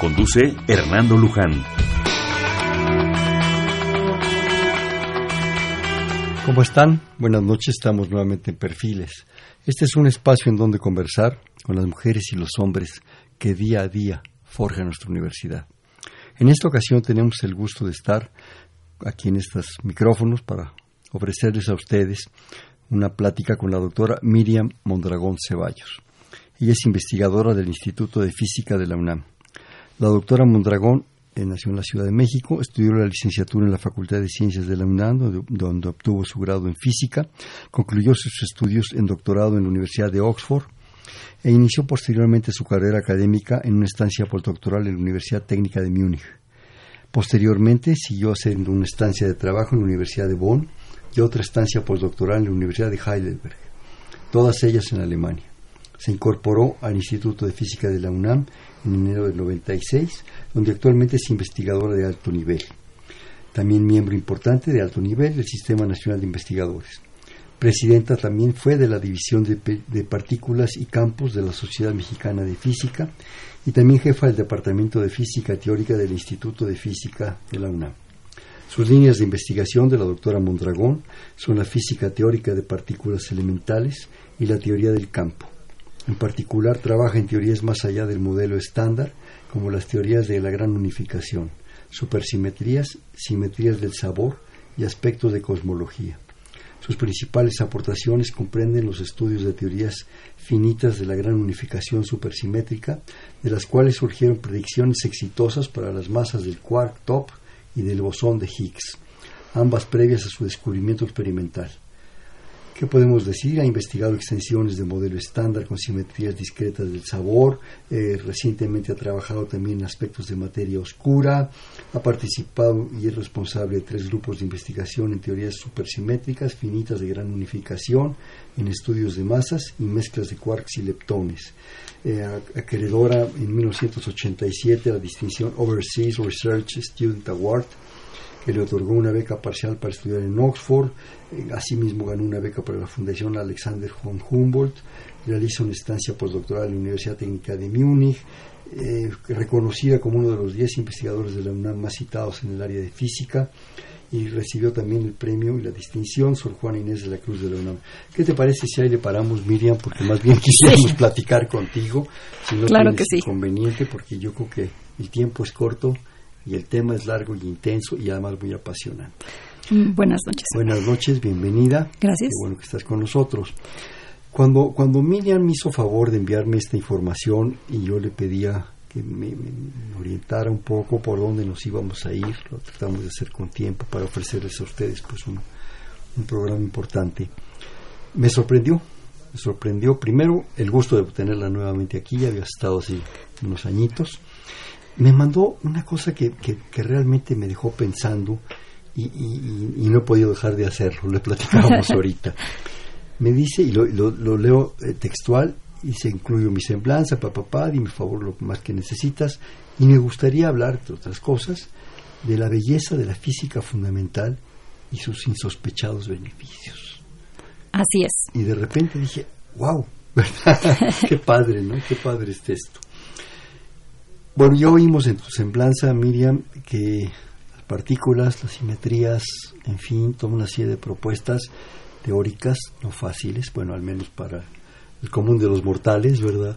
Conduce Hernando Luján. ¿Cómo están? Buenas noches, estamos nuevamente en Perfiles. Este es un espacio en donde conversar con las mujeres y los hombres que día a día forjan nuestra universidad. En esta ocasión tenemos el gusto de estar aquí en estos micrófonos para ofrecerles a ustedes una plática con la doctora Miriam Mondragón Ceballos. Ella es investigadora del Instituto de Física de la UNAM. La doctora Mondragón eh, nació en la Ciudad de México, estudió la licenciatura en la Facultad de Ciencias de la UNAM, donde, obtuvo su grado en física, concluyó sus estudios en doctorado en la Universidad de Oxford e inició posteriormente su carrera académica en una estancia postdoctoral en la Universidad Técnica de Múnich. Posteriormente siguió haciendo una estancia de trabajo en la Universidad de Bonn y otra estancia postdoctoral en la Universidad de Heidelberg, todas ellas en Alemania. Se incorporó al Instituto de Física de la UNAM en enero del 96, donde actualmente es investigadora de alto nivel. También miembro importante de alto nivel del Sistema Nacional de Investigadores. Presidenta también fue de la División de, de, Partículas y Campos de la Sociedad Mexicana de Física y también jefa del Departamento de Física Teórica del Instituto de Física de la UNAM. Sus líneas de investigación de la doctora Mondragón son la física teórica de partículas elementales y la teoría del campo. En particular, trabaja en teorías más allá del modelo estándar, como las teorías de la gran unificación, supersimetrías, simetrías del sabor y aspectos de cosmología. Sus principales aportaciones comprenden los estudios de teorías finitas de la gran unificación supersimétrica, de las cuales surgieron predicciones exitosas para las masas del quark top y del bosón de Higgs, ambas previas a su descubrimiento experimental. ¿Qué podemos decir? Ha investigado extensiones de modelo estándar con simetrías discretas del sabor, eh, recientemente ha trabajado también en aspectos de materia oscura, ha participado y es responsable de tres grupos de investigación en teorías supersimétricas, finitas de gran unificación, en estudios de masas y mezclas de quarks y leptones. Eh, acreedora en 1987 la distinción Overseas Research Student Award que le otorgó una beca parcial para estudiar en Oxford, eh, asimismo ganó una beca para la Fundación Alexander von Humboldt, realiza una estancia postdoctoral en la Universidad Técnica de Múnich, eh, reconocida como uno de los 10 investigadores de la UNAM más citados en el área de física y recibió también el premio y la distinción Sor Juana Inés de la Cruz de la UNAM. ¿Qué te parece si ahí le paramos, Miriam? Porque más bien quisiéramos platicar contigo, si no claro tienes inconveniente, porque yo creo que el tiempo es corto y el tema es largo y intenso y además muy apasionante. Mm, buenas noches. Buenas noches, bienvenida. Gracias. Qué bueno que estás con nosotros. Cuando, cuando Miriam me hizo favor de enviarme esta información y yo le pedía que me, orientara un poco por dónde nos íbamos a ir, lo tratamos de hacer con tiempo para ofrecerles a ustedes pues un, un programa importante. Me sorprendió, me sorprendió primero el gusto de tenerla nuevamente aquí, ya había estado así unos añitos, me mandó una cosa que, que, realmente me dejó pensando y, y, no he podido dejar de hacerlo, le platicábamos ahorita. Me dice, y lo, lo, leo eh, textual, y se incluye mi semblanza, papá, papá, dime favor lo más que necesitas, y me gustaría hablar, de otras cosas, de la belleza de la física fundamental y sus insospechados beneficios. Así es. Y de repente dije, wow, ¿verdad? Qué padre, ¿no? Qué padre es esto. Bueno, ya oímos en tu semblanza, Miriam, que las partículas, las simetrías, en fin, toda una serie de propuestas teóricas, no fáciles, bueno, al menos para el común de los mortales, ¿verdad?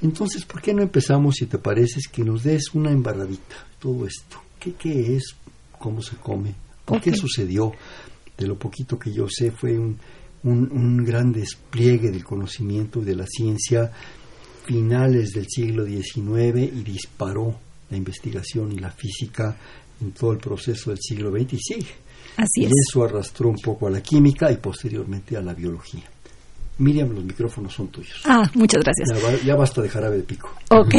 Entonces, ¿por qué no empezamos, si te parece, que nos des una embarradita, todo esto? ¿Qué, qué es? ¿Cómo se come? ¿Por qué sucedió? De lo poquito que yo sé, fue un, un, un gran despliegue del conocimiento y de la ciencia finales del siglo XIX y disparó la investigación y la física en todo el proceso del siglo XX y sigue. Así y eso arrastró un poco a la química y posteriormente a la biología. Miriam, los micrófonos son tuyos. Ah, muchas gracias. Ya, basta de jarabe de pico. Ok.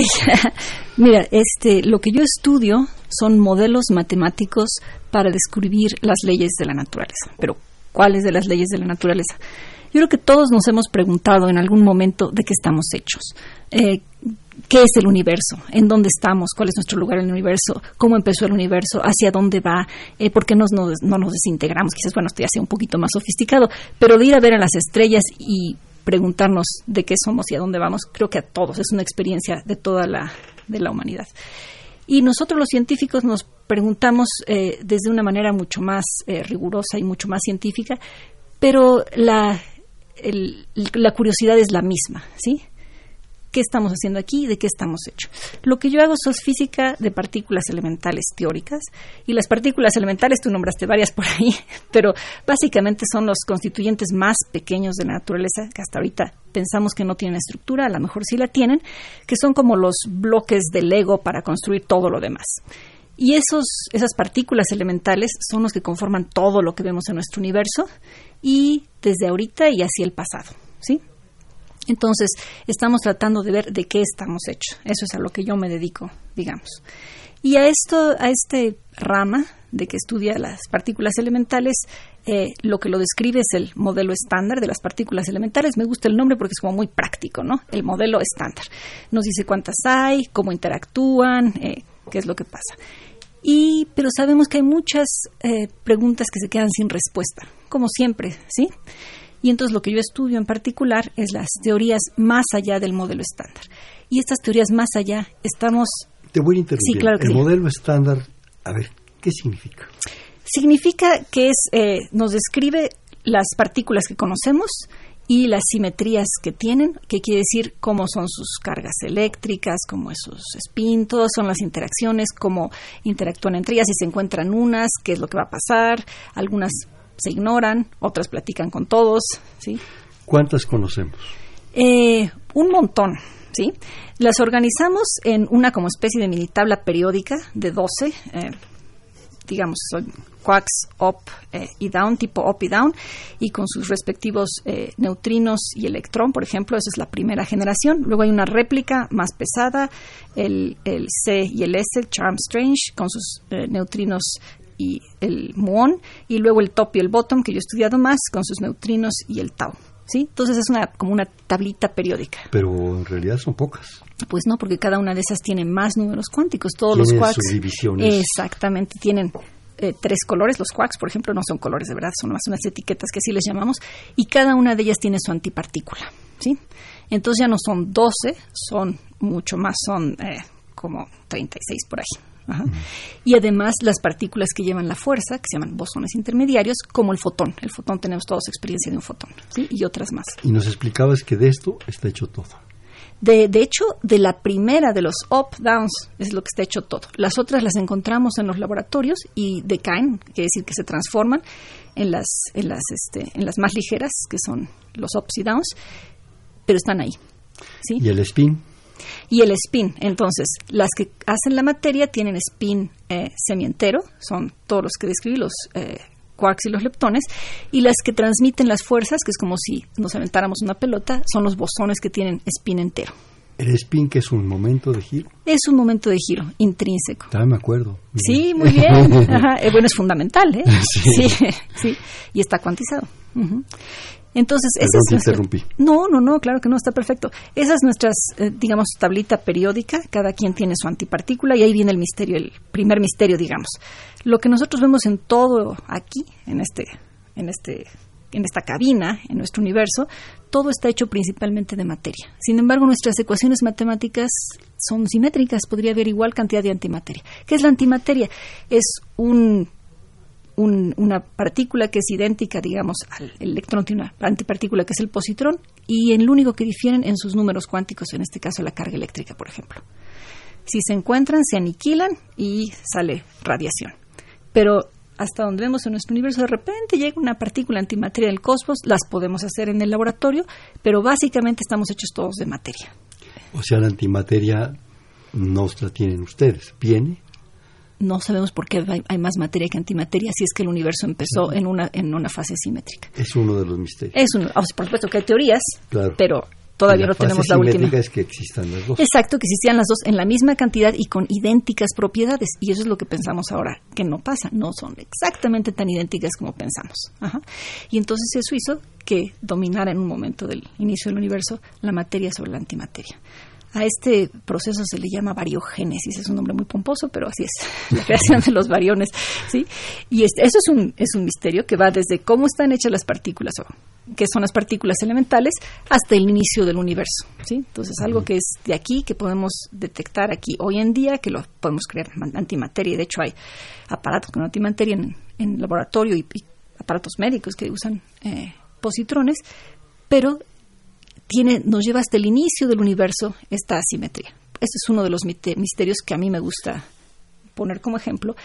Mira, este, lo que yo estudio son modelos matemáticos para describir las leyes de la naturaleza. Pero, ¿cuáles de las leyes de la naturaleza? Yo creo que todos nos hemos preguntado en algún momento de qué estamos hechos. Eh, qué es el universo, en dónde estamos, cuál es nuestro lugar en el universo, cómo empezó el universo, hacia dónde va, eh, por qué nos, no nos desintegramos. Quizás, bueno, esto ya un poquito más sofisticado, pero de ir a ver a las estrellas y preguntarnos de qué somos y a dónde vamos, creo que a todos es una experiencia de toda la, de la humanidad. Y nosotros los científicos nos preguntamos eh, desde una manera mucho más rigurosa y mucho más científica, pero la, la curiosidad es la misma, ¿sí? qué estamos haciendo aquí de qué estamos hechos. Lo que yo hago es física de partículas elementales teóricas y las partículas elementales, tú nombraste varias por ahí, pero básicamente son los constituyentes más pequeños de la naturaleza que hasta ahorita pensamos que no tienen estructura, a lo mejor sí la tienen, que son como los bloques de Lego para construir todo lo demás. Y esos, esas partículas elementales son los que conforman todo lo que vemos en nuestro universo y desde ahorita y hacia el pasado, ¿sí? Entonces, estamos tratando de ver de qué estamos hechos. Eso es a lo que yo me dedico, digamos. Y a esto, a este rama de que estudia las partículas elementales, eh, lo que lo describe es el modelo estándar de las partículas elementales. Me gusta el nombre porque es como muy práctico, ¿no? El modelo estándar. Nos dice cuántas hay, cómo interactúan, eh, qué es lo que pasa. Y, pero sabemos que hay muchas eh, preguntas que se quedan sin respuesta, como siempre, ¿sí? Y entonces lo que yo estudio en particular es las teorías más allá del modelo estándar. Y estas teorías más allá estamos... Te voy a interrumpir. Sí, claro El modelo estándar, a ver, ¿qué significa? Significa que es, eh, nos describe las partículas que conocemos y las simetrías que tienen, que quiere decir cómo son sus cargas eléctricas, cómo es sus spin, todas son las interacciones, cómo interactúan entre ellas, si se encuentran unas, qué es lo que va a pasar, algunas se ignoran, otras platican con todos, ¿sí? ¿Cuántas conocemos? Eh, un montón, ¿sí? Las organizamos en una como especie de mini tabla periódica de 12, eh, digamos, son quarks up eh, y down, tipo up y down, y con sus respectivos neutrinos y electrón, por ejemplo, esa es la primera generación. Luego hay una réplica más pesada, el, el C y el S, Charm Strange, con sus neutrinos y el muón, y luego el top y el bottom, que yo he estudiado más, con sus neutrinos y el tau. ¿Sí? Entonces es una, como una tablita periódica. Pero en realidad son pocas. Pues no, porque cada una de esas tiene más números cuánticos. Todos los quarks. Subdivisiones. Exactamente, tienen eh, tres colores. Los quarks, por ejemplo, no son colores de verdad, son más unas etiquetas que así les llamamos. Y cada una de ellas tiene su antipartícula. ¿sí? Entonces ya no son 12, son mucho más, son eh, como 36 por ahí. Y además las partículas que llevan la fuerza, que se llaman bosones intermediarios, como el fotón. El fotón tenemos todos experiencia de un fotón, ¿sí? Y otras más. Y nos explicabas que de esto está hecho todo. De, de, hecho, de la primera de los up-downs es lo que está hecho todo. Las otras las encontramos en los laboratorios y decaen, quiere decir que se transforman en las, en las, este, en las más ligeras, que son los ups y downs, pero están ahí. ¿sí? ¿Y el spin? y el spin. Entonces, las que hacen la materia tienen spin eh, semientero, son todos los que describí, los eh, quarks y los leptones, y las que transmiten las fuerzas, que es como si nos aventáramos una pelota, son los bosones que tienen spin entero. ¿El spin que es un momento de giro? Es un momento de giro intrínseco. Me acuerdo. sí, muy bien. Eh, bueno, es fundamental, ¿eh? Sí. sí, Y está cuantizado. Entonces, esa No, no, no, claro que no, está perfecto. Esa es nuestra, eh, digamos, tablita periódica, cada quien tiene su antipartícula y ahí viene el misterio, el primer misterio, digamos. Lo que nosotros vemos en todo aquí, en este, en este, en esta cabina, en nuestro universo, todo está hecho principalmente de materia. Sin embargo, nuestras ecuaciones matemáticas son simétricas, podría haber igual cantidad de antimateria. ¿Qué es la antimateria? Es un una partícula que es idéntica, digamos, al electrón, tiene una antipartícula que es el positrón, y en lo único que difieren en sus números cuánticos, en este caso la carga eléctrica, por ejemplo. Si se encuentran, se aniquilan y sale radiación. Pero hasta donde vemos en nuestro universo, de repente llega una partícula antimateria del cosmos, las podemos hacer en el laboratorio, pero básicamente estamos hechos todos de materia. O sea, la antimateria no la tienen ustedes, viene no sabemos por qué hay, más materia que antimateria si es que el universo empezó en una en una fase simétrica. Es uno de los misterios. Es por supuesto que hay teorías, pero todavía no tenemos la última. es que existan las dos. Exacto, que existían las dos en la misma cantidad y con idénticas propiedades. Y eso es lo que pensamos ahora, que no pasa, no son exactamente tan idénticas como pensamos. Y entonces eso hizo que dominara en un momento del inicio del universo la materia sobre la antimateria. A este proceso se le llama variogénesis, es un nombre muy pomposo, pero así es, la creación de los variones, ¿sí? Y este, eso es un, es un misterio que va desde cómo están hechas las partículas, o qué son las partículas elementales, hasta el inicio del universo, ¿sí? Entonces, algo que es de aquí, que podemos detectar aquí hoy en día, que lo podemos crear antimateria, y de hecho hay aparatos con antimateria en, en laboratorio y, aparatos médicos que usan eh, positrones, pero tiene, nos lleva hasta el inicio del universo esta asimetría. Este es uno de los misterios que a mí me gusta poner como ejemplo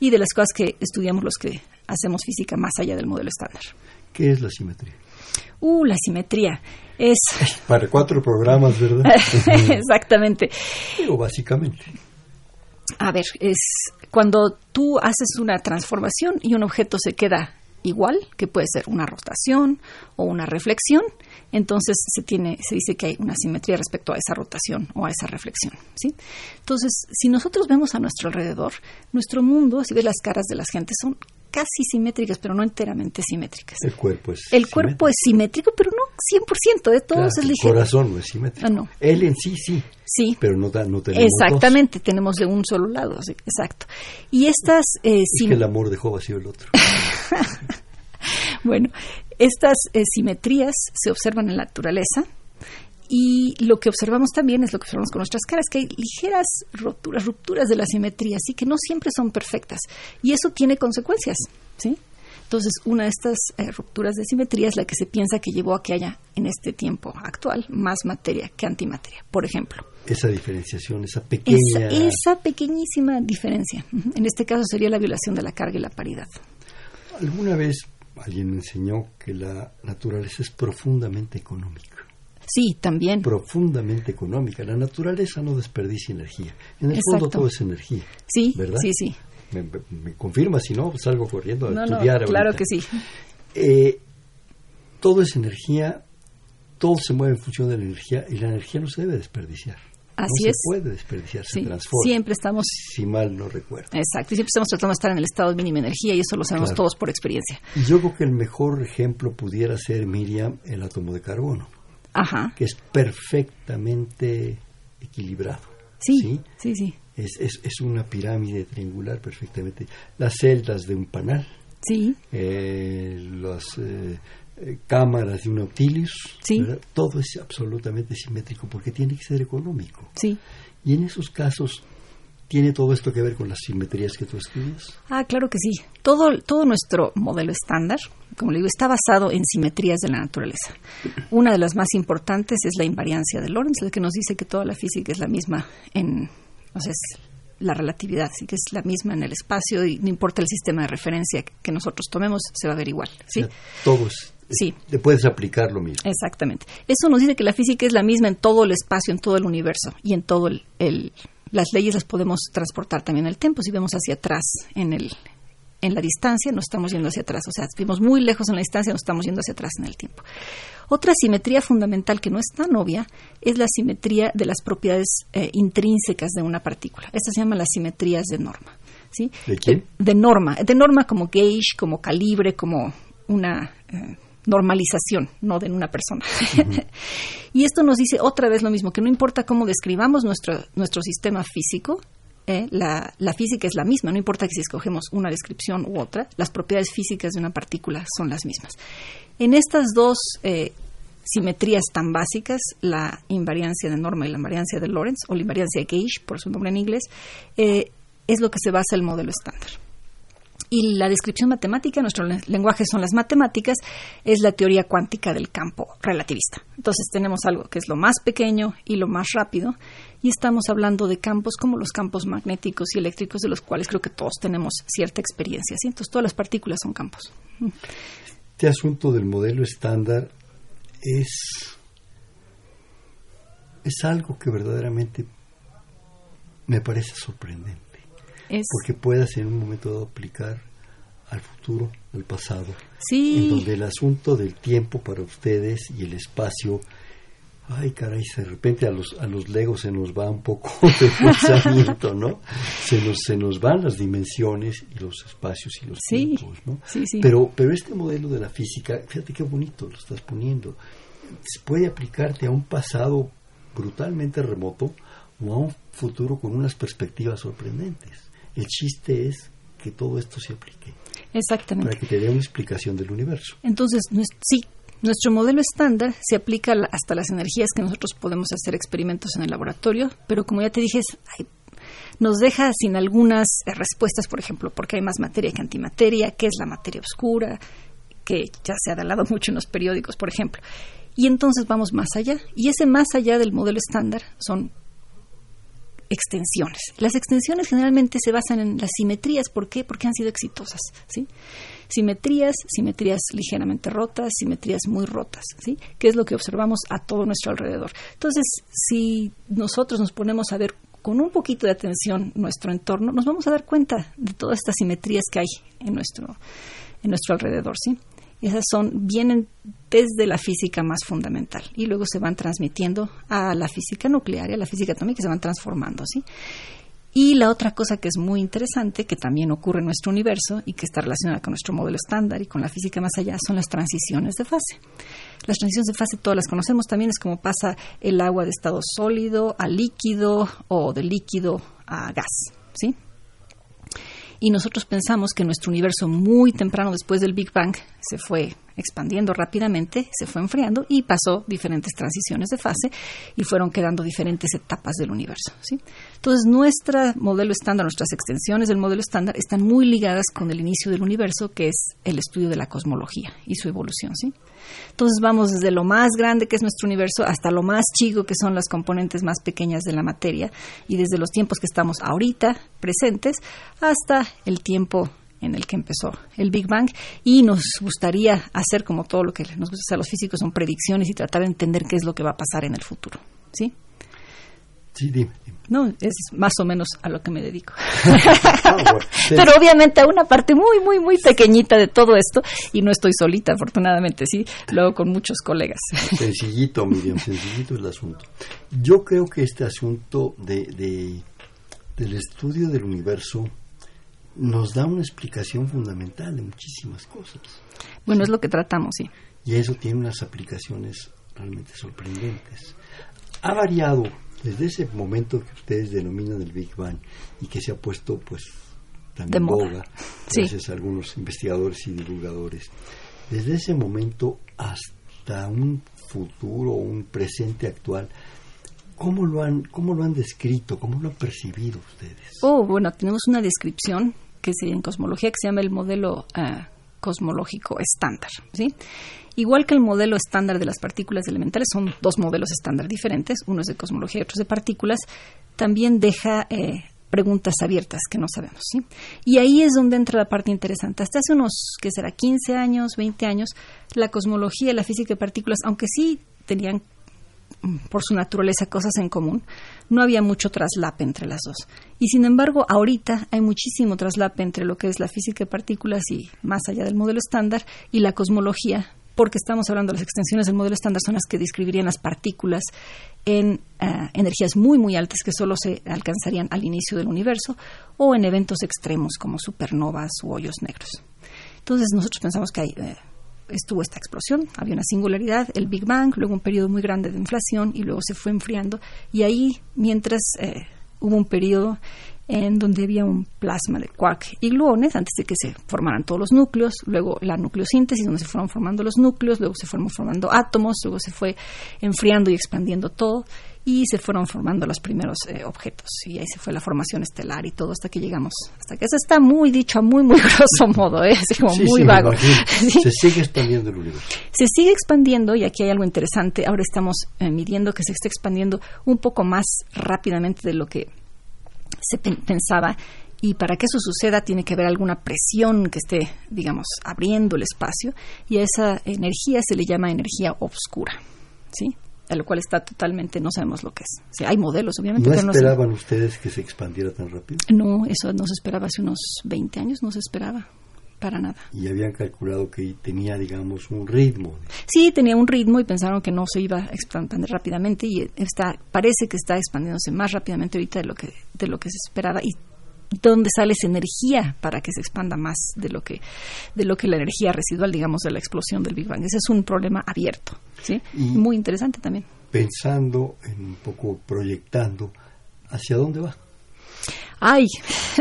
y de las cosas que estudiamos los que hacemos física más allá del modelo estándar. ¿Qué es la simetría? Uh, la simetría es... Para cuatro programas, ¿verdad? Exactamente. O básicamente. A ver, es cuando tú haces una transformación y un objeto se queda igual, que puede ser una rotación o una reflexión, entonces se tiene se dice que hay una simetría respecto a esa rotación o a esa reflexión, ¿sí? Entonces, si nosotros vemos a nuestro alrededor, nuestro mundo, si ves las caras de la gente son casi simétricas, pero no enteramente simétricas. El cuerpo es El cuerpo es simétrico, pero no 100%, de todos es ligero. El corazón no es simétrico. Ah, no. Él en sí sí. Sí. Pero no, no tenemos Exactamente, tenemos de un solo lado, exacto. Y estas... Eh, es que el amor dejó vacío el otro. bueno, estas eh, simetrías se observan en la naturaleza y lo que observamos también es lo que observamos con nuestras caras, que hay ligeras rupturas, rupturas de la simetría, así que no siempre son perfectas. Y eso tiene consecuencias, ¿sí? Entonces, una de estas eh, rupturas de simetría es la que se piensa que llevó a que haya en este tiempo actual más materia que antimateria, por ejemplo. Esa diferenciación, esa pequeña... Esa, esa pequeñísima diferencia. En este caso sería la violación de la carga y la paridad. Alguna vez alguien me enseñó que la naturaleza es profundamente económica. Sí, también. Profundamente económica. La naturaleza no desperdicia energía. En el fondo todo es energía. Sí, ¿verdad? sí, sí. Me, confirma, si no, salgo corriendo a estudiar. claro que sí. Eh, todo es energía, todo se mueve en función de la energía y la energía no se debe desperdiciar. Así no es. se puede desperdiciar, se transforma. Siempre estamos. Si mal no recuerdo. Exacto, y siempre estamos tratando de estar en el estado de mínima energía y eso lo sabemos todos por experiencia. Yo creo que el mejor ejemplo pudiera ser, Miriam, el átomo de carbono. Ajá. Que es perfectamente equilibrado. Sí, sí, sí. Es, es, es, una pirámide triangular perfectamente. Las celdas de un panal. Sí. Eh, las eh, eh, cámaras de un Nautilus. Sí. Todo es absolutamente simétrico porque tiene que ser económico. Sí. Y en esos casos, ¿Tiene todo esto que ver con las simetrías que tú estudias? Ah, claro que sí. Todo, todo nuestro modelo estándar, como le digo, está basado en simetrías de la naturaleza. Una de las más importantes es la invariancia de Lorentz, la que nos dice que toda la física es la misma en, o sea, es la relatividad, así que es la misma en el espacio y no importa el sistema de referencia que nosotros tomemos, se va a ver igual. ¿sí? todos. Sí. Te puedes aplicar lo mismo. Exactamente. Eso nos dice que la física es la misma en todo el espacio, en todo el universo y en todo el, el las leyes las podemos transportar también en el tiempo. Si vemos hacia atrás en, el, en la distancia, nos estamos yendo hacia atrás. O sea, si vemos muy lejos en la distancia, nos estamos yendo hacia atrás en el tiempo. Otra simetría fundamental que no es tan obvia es la simetría de las propiedades eh, intrínsecas de una partícula. Estas se llaman las simetrías de norma. ¿sí? ¿De quién? De, norma. De norma como gauge, como calibre, como una... Eh, normalización, no de una persona. y esto nos dice otra vez lo mismo, que no importa cómo describamos nuestro, nuestro sistema físico, eh, la, la, física es la misma, no importa que si escogemos una descripción u otra, las propiedades físicas de una partícula son las mismas. En estas dos eh, simetrías tan básicas, la invariancia de norma y la invariancia de Lorentz, o la invariancia de Gauge, por su nombre en inglés, eh, es lo que se basa el modelo estándar. Y la descripción matemática, nuestro lenguaje son las matemáticas, es la teoría cuántica del campo relativista. Entonces tenemos algo que es lo más pequeño y lo más rápido, y estamos hablando de campos como los campos magnéticos y eléctricos, de los cuales creo que todos tenemos cierta experiencia. Entonces todas las partículas son campos. Este asunto del modelo estándar es, es algo que verdaderamente me parece sorprendente porque puedas en un momento dado aplicar al futuro, al pasado. Sí. En donde el asunto del tiempo para ustedes y el espacio ay caray, de repente a los, a los legos se nos va un poco de pensamiento, ¿no? Se nos, se nos van las dimensiones y los espacios y los tiempos, ¿no? Sí, sí. Pero, pero este modelo de la física, fíjate qué bonito lo estás poniendo, puede aplicarte a un pasado brutalmente remoto o a un futuro con unas perspectivas sorprendentes. El chiste es que todo esto se aplique. Exactamente. Para que te dé una explicación del universo. Entonces, sí, nuestro modelo estándar se aplica hasta las energías que nosotros podemos hacer experimentos en el laboratorio, pero como ya te dije, nos deja sin algunas eh, respuestas, por ejemplo, porque hay más materia que antimateria, qué es la materia oscura, que ya se ha hablado mucho en los periódicos, por ejemplo. Y entonces vamos más allá. Y ese más allá del modelo estándar son extensiones. Las extensiones generalmente se basan en las simetrías. ¿Por qué? Porque han sido exitosas. ¿sí? Simetrías, simetrías ligeramente rotas, simetrías muy rotas, ¿sí? Que es lo que observamos a todo nuestro alrededor. Entonces, si nosotros nos ponemos a ver con un poquito de atención nuestro entorno, nos vamos a dar cuenta de todas estas simetrías que hay en nuestro, en nuestro alrededor, ¿sí? Esas son, vienen desde la física más fundamental y luego se van transmitiendo a la física nuclear y a la física atómica y se van transformando, ¿sí? Y la otra cosa que es muy interesante, que también ocurre en nuestro universo y que está relacionada con nuestro modelo estándar y con la física más allá, son las transiciones de fase. Las transiciones de fase todas las conocemos también, es como pasa el agua de estado sólido a líquido o de líquido a gas, ¿sí? Y nosotros pensamos que nuestro universo muy temprano después del Big Bang se fue expandiendo rápidamente, se fue enfriando y pasó diferentes transiciones de fase y fueron quedando diferentes etapas del universo. ¿sí? Entonces, nuestro modelo estándar, nuestras extensiones del modelo estándar están muy ligadas con el inicio del universo, que es el estudio de la cosmología y su evolución. ¿sí? Entonces, vamos desde lo más grande que es nuestro universo hasta lo más chico que son las componentes más pequeñas de la materia y desde los tiempos que estamos ahorita presentes hasta el tiempo en el que empezó el Big Bang y nos gustaría hacer como todo lo que nos gusta hacer a los físicos son predicciones y tratar de entender qué es lo que va a pasar en el futuro, ¿sí? Sí, dime. No, es más o menos a lo que me dedico. Ah, Pero obviamente a una parte muy, muy, muy pequeñita de todo esto y no estoy solita, afortunadamente, sí, luego con muchos colegas. Sencillito, Miriam, sencillito el asunto. Yo creo que este asunto de, de del estudio del universo nos da una explicación fundamental de muchísimas cosas. Bueno, es lo que tratamos, sí. Y eso tiene unas aplicaciones realmente sorprendentes. Ha variado desde ese momento que ustedes denominan el Big Bang y que se ha puesto pues tan en boga gracias a algunos investigadores y divulgadores. Desde ese momento hasta un futuro, un presente actual, ¿Cómo lo han, cómo lo han descrito? ¿Cómo lo han percibido ustedes? Oh, bueno, tenemos una descripción que es en cosmología que se llama el modelo ah, cosmológico estándar, ¿sí? Igual que el modelo estándar de las partículas elementales, son dos modelos estándar diferentes, uno es de cosmología y otro de partículas, también deja eh, preguntas abiertas que no sabemos, ¿sí? Y ahí es donde entra la parte interesante. Hasta hace unos, que será, 15 años, 20 años, la cosmología y la física de partículas, aunque sí tenían por su naturaleza cosas en común, no había mucho traslape entre las dos. Y sin embargo, ahorita hay muchísimo traslape entre lo que es la física de partículas y más allá del modelo estándar y la cosmología, porque estamos hablando de las extensiones del modelo estándar son las que describirían las partículas en eh, energías muy muy altas que solo se alcanzarían al inicio del universo o en eventos extremos como supernovas u hoyos negros. Entonces nosotros pensamos que hay eh, estuvo esta explosión, había una singularidad, el Big Bang, luego un periodo muy grande de inflación y luego se fue enfriando. Y ahí, mientras eh, hubo un periodo en donde había un plasma de quark y gluones antes de que se formaran todos los núcleos, luego la nucleosíntesis donde se fueron formando los núcleos, luego se fueron formando átomos, luego se fue enfriando y expandiendo todo y se fueron formando los primeros eh, objetos y ahí se fue la formación estelar y todo hasta que llegamos hasta que eso está muy dicho a muy muy grosso modo ¿eh? es como muy vago. se sigue expandiendo el universo. Se sigue expandiendo y aquí hay algo interesante. Ahora estamos eh, midiendo que se está expandiendo un poco más rápidamente de lo que se pensaba. Y para que eso suceda tiene que haber alguna presión que esté, digamos, abriendo el espacio. Y a esa energía se le llama energía oscura, ¿sí? A lo cual está totalmente, no sabemos lo que es. O sea, hay modelos, obviamente. ¿No pero no esperaban ustedes que se expandiera tan rápido? No, eso no se esperaba hace unos 20 años, no se esperaba para nada. Y habían calculado que tenía, digamos, un ritmo. Sí, tenía un ritmo y pensaron que no se iba a expandir rápidamente y está, parece que está expandiéndose más rápidamente ahorita de lo que, de lo que se esperaba y dónde sale esa energía para que se expanda más de lo que de lo que la energía residual digamos de la explosión del Big Bang. Ese es un problema abierto sí Y- muy interesante también. Pensando, en un poco proyectando, ¿hacia dónde va? Ay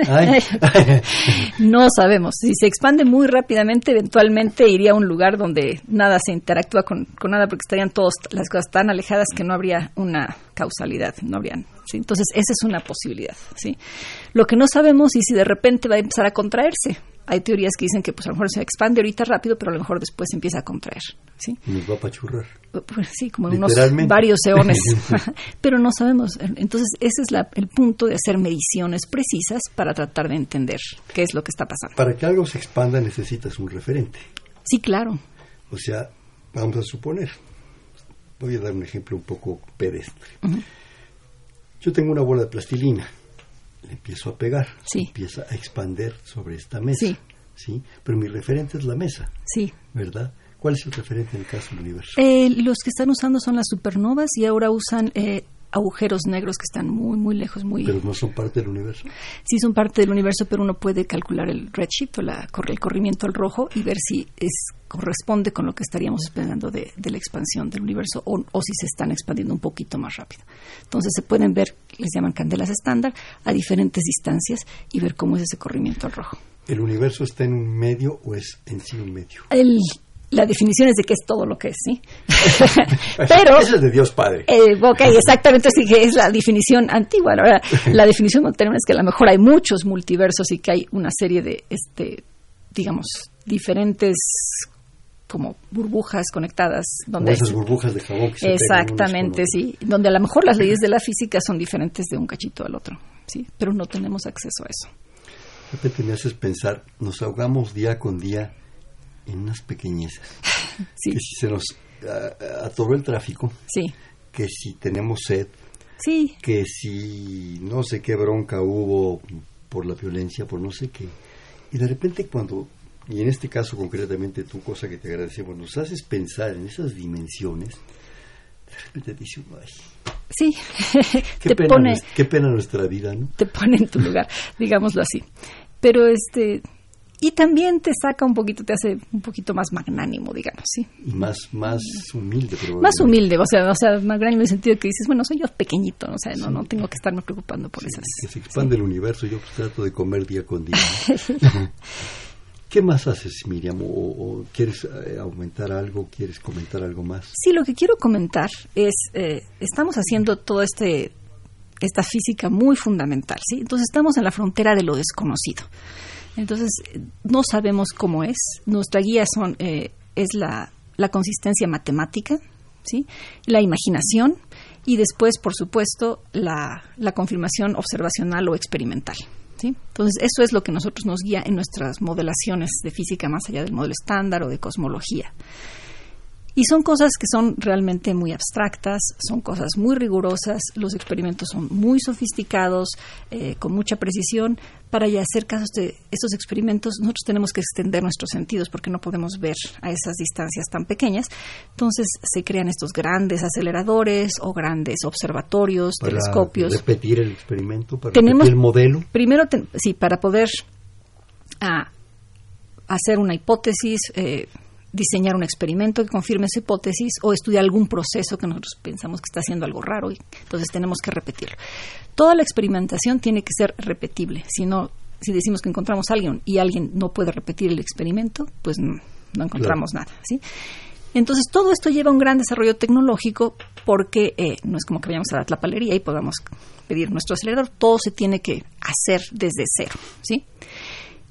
Ay. no sabemos si se expande muy rápidamente eventualmente iría a un lugar donde nada se interactúa con, con nada porque estarían todas las cosas tan alejadas que no habría una causalidad no habrían ¿sí? entonces esa es una posibilidad sí lo que no sabemos es si de repente va a empezar a contraerse hay teorías que dicen que pues a lo mejor se expande ahorita rápido pero a lo mejor después se empieza a contraer sí nos va a apachurrar. pues sí, como unos varios eones. Pero no sabemos. Entonces, ese es la- el punto de hacer mediciones precisas para tratar de entender qué es lo que está pasando. Para que algo se expanda necesitas un referente. Sí, claro. O sea, vamos a suponer, voy a dar un ejemplo un poco pedestre. Yo tengo una bola de plastilina, le empiezo a pegar, Sí. empieza a expander sobre esta mesa. Sí. ¿sí? Pero mi referente es la mesa, Sí. ¿verdad? ¿Cuál es el referente en el caso del universo? Eh, los que están usando son las supernovas y ahora usan eh, agujeros negros que están muy, muy lejos, muy... Pero no son parte del universo. sí son parte del universo, pero uno puede calcular el redshift o la, el corrimiento al rojo y ver si es corresponde con lo que estaríamos esperando de, de la expansión del universo o, o si se están expandiendo un poquito más rápido. Entonces se pueden ver, les llaman candelas estándar, a diferentes distancias y ver cómo es ese corrimiento al rojo. ¿El universo está en un medio o es en sí un medio? El- la definición es de qué es todo lo que es, ¿sí? pero... Eso es de Dios Padre. Eh, ok, exactamente, sí que es la definición antigua. Ahora, la definición moderna es que a lo mejor hay muchos multiversos y que hay una serie de, este, digamos, diferentes como burbujas conectadas donde esas burbujas de jabón que se exactamente sí donde a lo mejor las leyes de la física son diferentes de un cachito al otro sí pero no tenemos acceso a eso De repente me haces pensar, nos ahogamos día con día en unas pequeñeces. sí Que si se nos atoró el tráfico, sí que si tenemos sed, sí que si no sé qué bronca hubo por la violencia, por no sé qué. Y de repente cuando, y en este caso concretamente tú, cosa que te agradecemos, nos haces pensar en esas dimensiones, de repente dice ay, sí qué, te pena, pone qué pena nuestra vida, ¿no? te pone en tu lugar, digámoslo así. Pero este y también te saca un poquito, te hace un poquito más magnánimo, digamos, sí. Y más, más humilde, Más probablemente. humilde, o sea, o sea, magnánimo en el sentido que dices, bueno, soy yo pequeñito, o sea, no, no tengo que estarme preocupando por esas. Que se expande el universo, yo pues, trato de comer día con día. ¿no? ¿Qué más haces, Miriam? ¿O, o quieres eh, aumentar algo? ¿Quieres comentar algo más? Sí, lo que quiero comentar es, eh, estamos haciendo todo este esta física muy fundamental, ¿sí? Entonces estamos en la frontera de lo desconocido. Entonces no sabemos cómo es. Nuestra guía son eh, es la, la consistencia matemática, ¿sí? La imaginación y después, por supuesto, la, la confirmación observacional o experimental. ¿sí? Entonces, eso es lo que nosotros nos guía en nuestras modelaciones de física más allá del modelo estándar o de cosmología. Y son cosas que son realmente muy abstractas, son cosas muy rigurosas, los experimentos son muy sofisticados, eh, con mucha precisión. Para ya hacer casos de estos experimentos, nosotros tenemos que extender nuestros sentidos porque no podemos ver a esas distancias tan pequeñas. Entonces se crean estos grandes aceleradores o grandes observatorios, Para telescopios. repetir el experimento, para Tenemos- repetir el modelo. Primero, ten- sí, para poder ah, hacer una hipótesis, eh, diseñar un experimento que confirme esa hipótesis o estudiar algún proceso que nosotros pensamos que está haciendo algo raro y entonces tenemos que repetirlo. Toda la experimentación tiene que ser repetible. Si no, si decimos que encontramos a alguien y alguien no puede repetir el experimento, pues no, no encontramos nada, ¿sí? Entonces, todo esto lleva a un gran desarrollo tecnológico porque eh, no es como que vayamos a la tlapalería y podamos pedir nuestro acelerador, todo se tiene que hacer desde cero, ¿sí?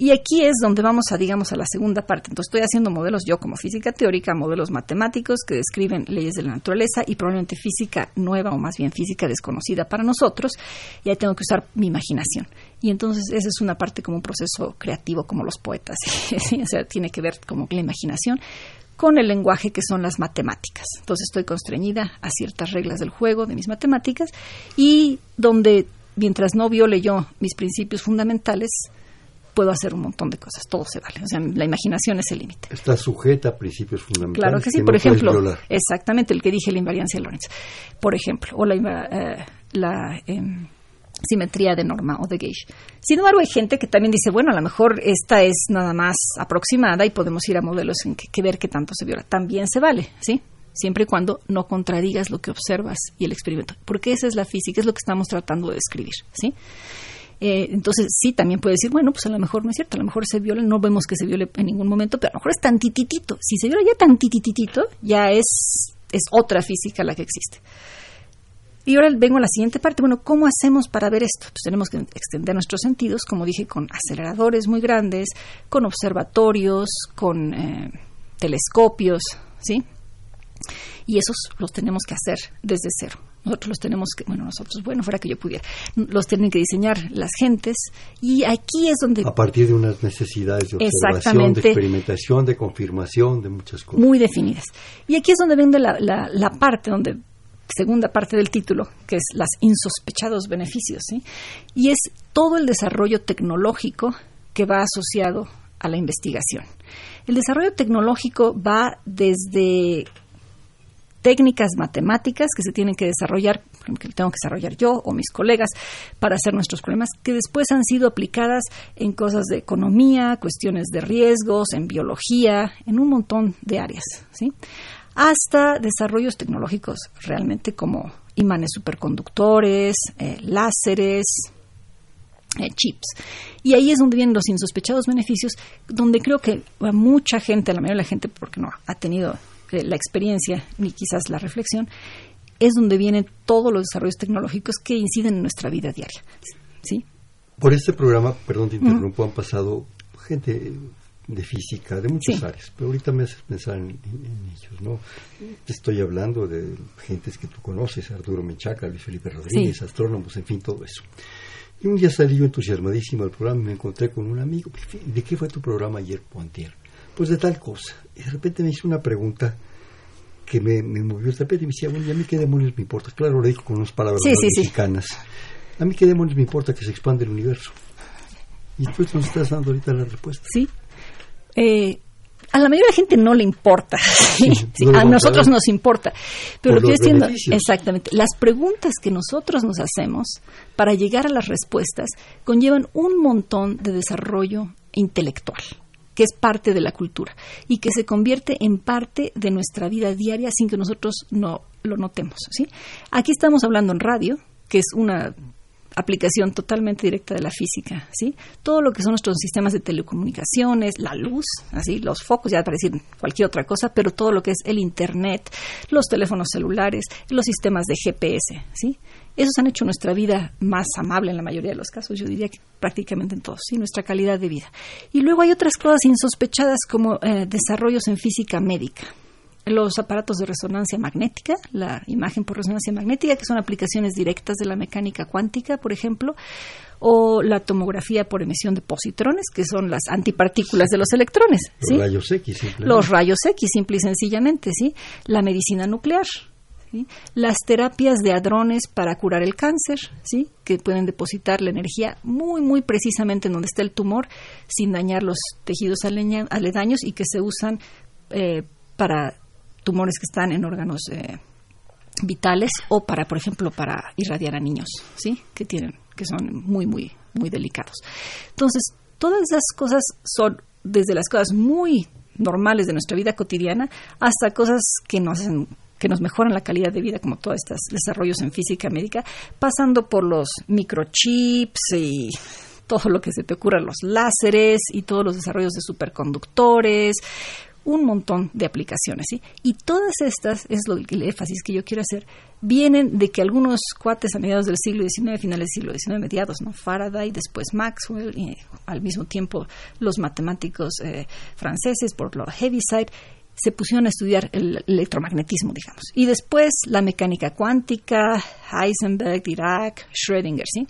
Y aquí es donde vamos a, digamos, a la segunda parte. Entonces, estoy haciendo modelos yo como física teórica, modelos matemáticos que describen leyes de la naturaleza y probablemente física nueva o más bien física desconocida para nosotros. Y ahí tengo que usar mi imaginación. Y entonces, esa es una parte como un proceso creativo, como los poetas. O sea, tiene que ver como la imaginación con el lenguaje que son las matemáticas. Entonces estoy constreñida a ciertas reglas del juego de mis matemáticas y donde mientras no viole yo mis principios fundamentales, puedo hacer un montón de cosas, todo se vale. O sea, la imaginación es el límite. Está sujeta a principios fundamentales. Claro que sí, por ejemplo, exactamente el que dije, la invariancia de Lorentz, por ejemplo, o la, eh, la em, simetría de norma o de gauge. Sin embargo, hay gente que también dice, bueno, a lo mejor esta es nada más aproximada y podemos ir a modelos en que, ver qué tanto se viola. También se vale, ¿sí? Siempre y cuando no contradigas lo que observas y el experimento. Porque esa es la física, es lo que estamos tratando de describir, ¿sí? Eh, entonces, sí, también puede decir, bueno, pues a lo mejor no es cierto, a lo mejor se viola, no vemos que se viole en ningún momento, pero a lo mejor es tantititito. Si se viola ya tantititito, ya es, es otra física la que existe. Y ahora vengo a la siguiente parte. Bueno, ¿cómo hacemos para ver esto? Pues tenemos que extender nuestros sentidos, como dije, con aceleradores muy grandes, con observatorios, con eh, telescopios, ¿sí? Y esos los tenemos que hacer desde cero. Nosotros los tenemos que, bueno, nosotros, bueno, fuera que yo pudiera, los tienen que diseñar las gentes y aquí es donde... A partir de unas necesidades de observación, de experimentación, de confirmación, de muchas cosas. Muy definidas. Y aquí es donde viene la, la, la parte, donde segunda parte del título, que es los insospechados beneficios, ¿sí? y es todo el desarrollo tecnológico que va asociado a la investigación. El desarrollo tecnológico va desde técnicas matemáticas que se tienen que desarrollar, que tengo que desarrollar yo o mis colegas para hacer nuestros problemas, que después han sido aplicadas en cosas de economía, cuestiones de riesgos, en biología, en un montón de áreas, ¿sí? hasta desarrollos tecnológicos realmente como imanes superconductores, eh, láseres, eh, chips. Y ahí es donde vienen los insospechados beneficios, donde creo que mucha gente, a la mayoría de la gente, porque no ha tenido la experiencia ni quizás la reflexión, es donde vienen todos los desarrollos tecnológicos que inciden en nuestra vida diaria. ¿sí? Por este programa, perdón te interrumpo, han pasado gente de física, de muchas áreas, pero ahorita me haces pensar en, ellos, ¿no? Te estoy hablando de gentes que tú conoces, Arturo Menchaca, Luis Felipe Rodríguez, astrónomos, en fin, todo eso. Y un día salí yo entusiasmadísimo al programa y me encontré con un amigo. ¿De qué fue tu programa ayer, Pontier? Pues de tal cosa. Y de repente me hizo una pregunta que me, movió el tapete y me decía, bueno, ¿y a mí qué demonios me importa? Claro, lo dijo con unas palabras mexicanas. A mí qué demonios me importa que se expande el universo. Y tú nos estás dando ahorita la respuesta. Sí. Eh, a la mayoría de la gente no le importa, a nosotros nos importa, pero lo que estoy exactamente, las preguntas que nosotros nos hacemos para llegar a las respuestas conllevan un montón de desarrollo intelectual que es parte de la cultura y que se convierte en parte de nuestra vida diaria sin que nosotros no lo notemos. ¿sí? Aquí estamos hablando en radio, que es una aplicación totalmente directa de la física, ¿sí? Todo lo que son nuestros sistemas de telecomunicaciones, la luz, así, los focos, ya para decir cualquier otra cosa, pero todo lo que es el internet, los teléfonos celulares, los sistemas de GPS, ¿sí? Esos han hecho nuestra vida más amable en la mayoría de los casos, yo diría que prácticamente en todos, ¿sí? nuestra calidad de vida. Y luego hay otras cosas insospechadas como eh, desarrollos en física médica, los aparatos de resonancia magnética, la imagen por resonancia magnética, que son aplicaciones directas de la mecánica cuántica, por ejemplo, o la tomografía por emisión de positrones, que son las antipartículas de los electrones. Los rayos X, Los rayos X, simple y sencillamente, ¿sí? La medicina nuclear, las terapias de hadrones para curar el cáncer, ¿sí? que pueden depositar la energía muy, muy precisamente en donde está el tumor sin dañar los tejidos aledaños y que se usan eh, para tumores que están en órganos eh, vitales o para, por ejemplo, para irradiar a niños, ¿sí? que tienen, que son muy, muy, muy delicados. Entonces, todas esas cosas son desde las cosas muy normales de nuestra vida cotidiana hasta cosas que nos hacen que nos mejoran la calidad de vida, como todos estos desarrollos en física médica, pasando por los microchips y todo lo que se te ocurra, los láseres y todos los desarrollos de superconductores, un montón de aplicaciones. ¿sí? Y todas estas, es lo el énfasis que yo quiero hacer, vienen de que algunos cuates a mediados del siglo XIX, finales del siglo XIX, mediados, ¿no? Faraday, después Maxwell, y al mismo tiempo los matemáticos eh, franceses por Lord Heaviside, se pusieron a estudiar el electromagnetismo, digamos. Y después la mecánica cuántica, Heisenberg, Dirac, Schrödinger, ¿sí?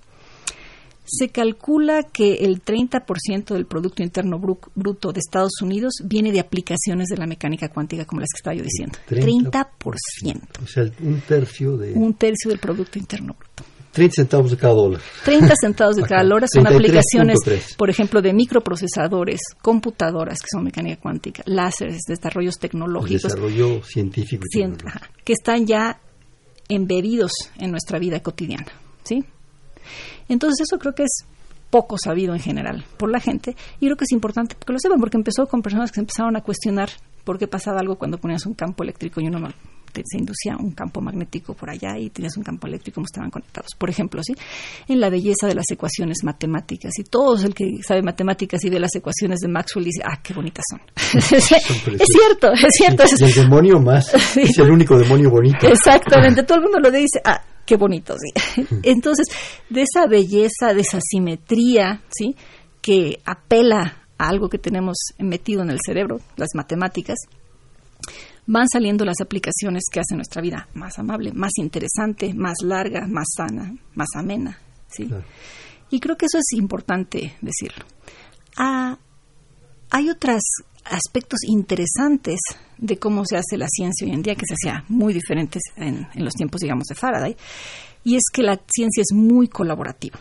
Se calcula que el 30% del Producto Interno Bruto de Estados Unidos viene de aplicaciones de la mecánica cuántica, como las que estaba yo diciendo. 30%. O sea, un tercio de... Un tercio del Producto Interno Bruto. 30 centavos de cada dólar. 30 centavos de cada dólar son aplicaciones, por ejemplo, de microprocesadores, computadoras, que son mecánica cuántica, láseres, desarrollos tecnológicos. desarrollo científico. que están ya embebidos en nuestra vida cotidiana. ¿sí? Entonces eso creo que es poco sabido en general por la gente y creo que es importante que lo sepan porque empezó con personas que se empezaron a cuestionar por qué pasaba algo cuando ponías un campo eléctrico y uno se inducía un campo magnético por allá y tenías un campo eléctrico como estaban conectados. Por ejemplo, ¿sí? En la belleza de las ecuaciones matemáticas. Y todo el que sabe matemáticas y ve las ecuaciones de Maxwell dice, ah, qué bonitas son. es cierto, es cierto. Y el demonio más. Es el único demonio bonito. Exactamente. Todo el mundo lo dice, ah, qué bonito, sí. Entonces, de esa belleza, de esa simetría, ¿sí? Que apela a algo que tenemos metido en el cerebro, las matemáticas, van saliendo las aplicaciones que hacen nuestra vida más amable, más interesante, más larga, más sana, más amena. ¿sí? Y creo que eso es importante decirlo. Ah, hay otros aspectos interesantes de cómo se hace la ciencia hoy en día, que se hacía muy diferentes en, en los tiempos, digamos, de Faraday, y es que la ciencia es muy colaborativa.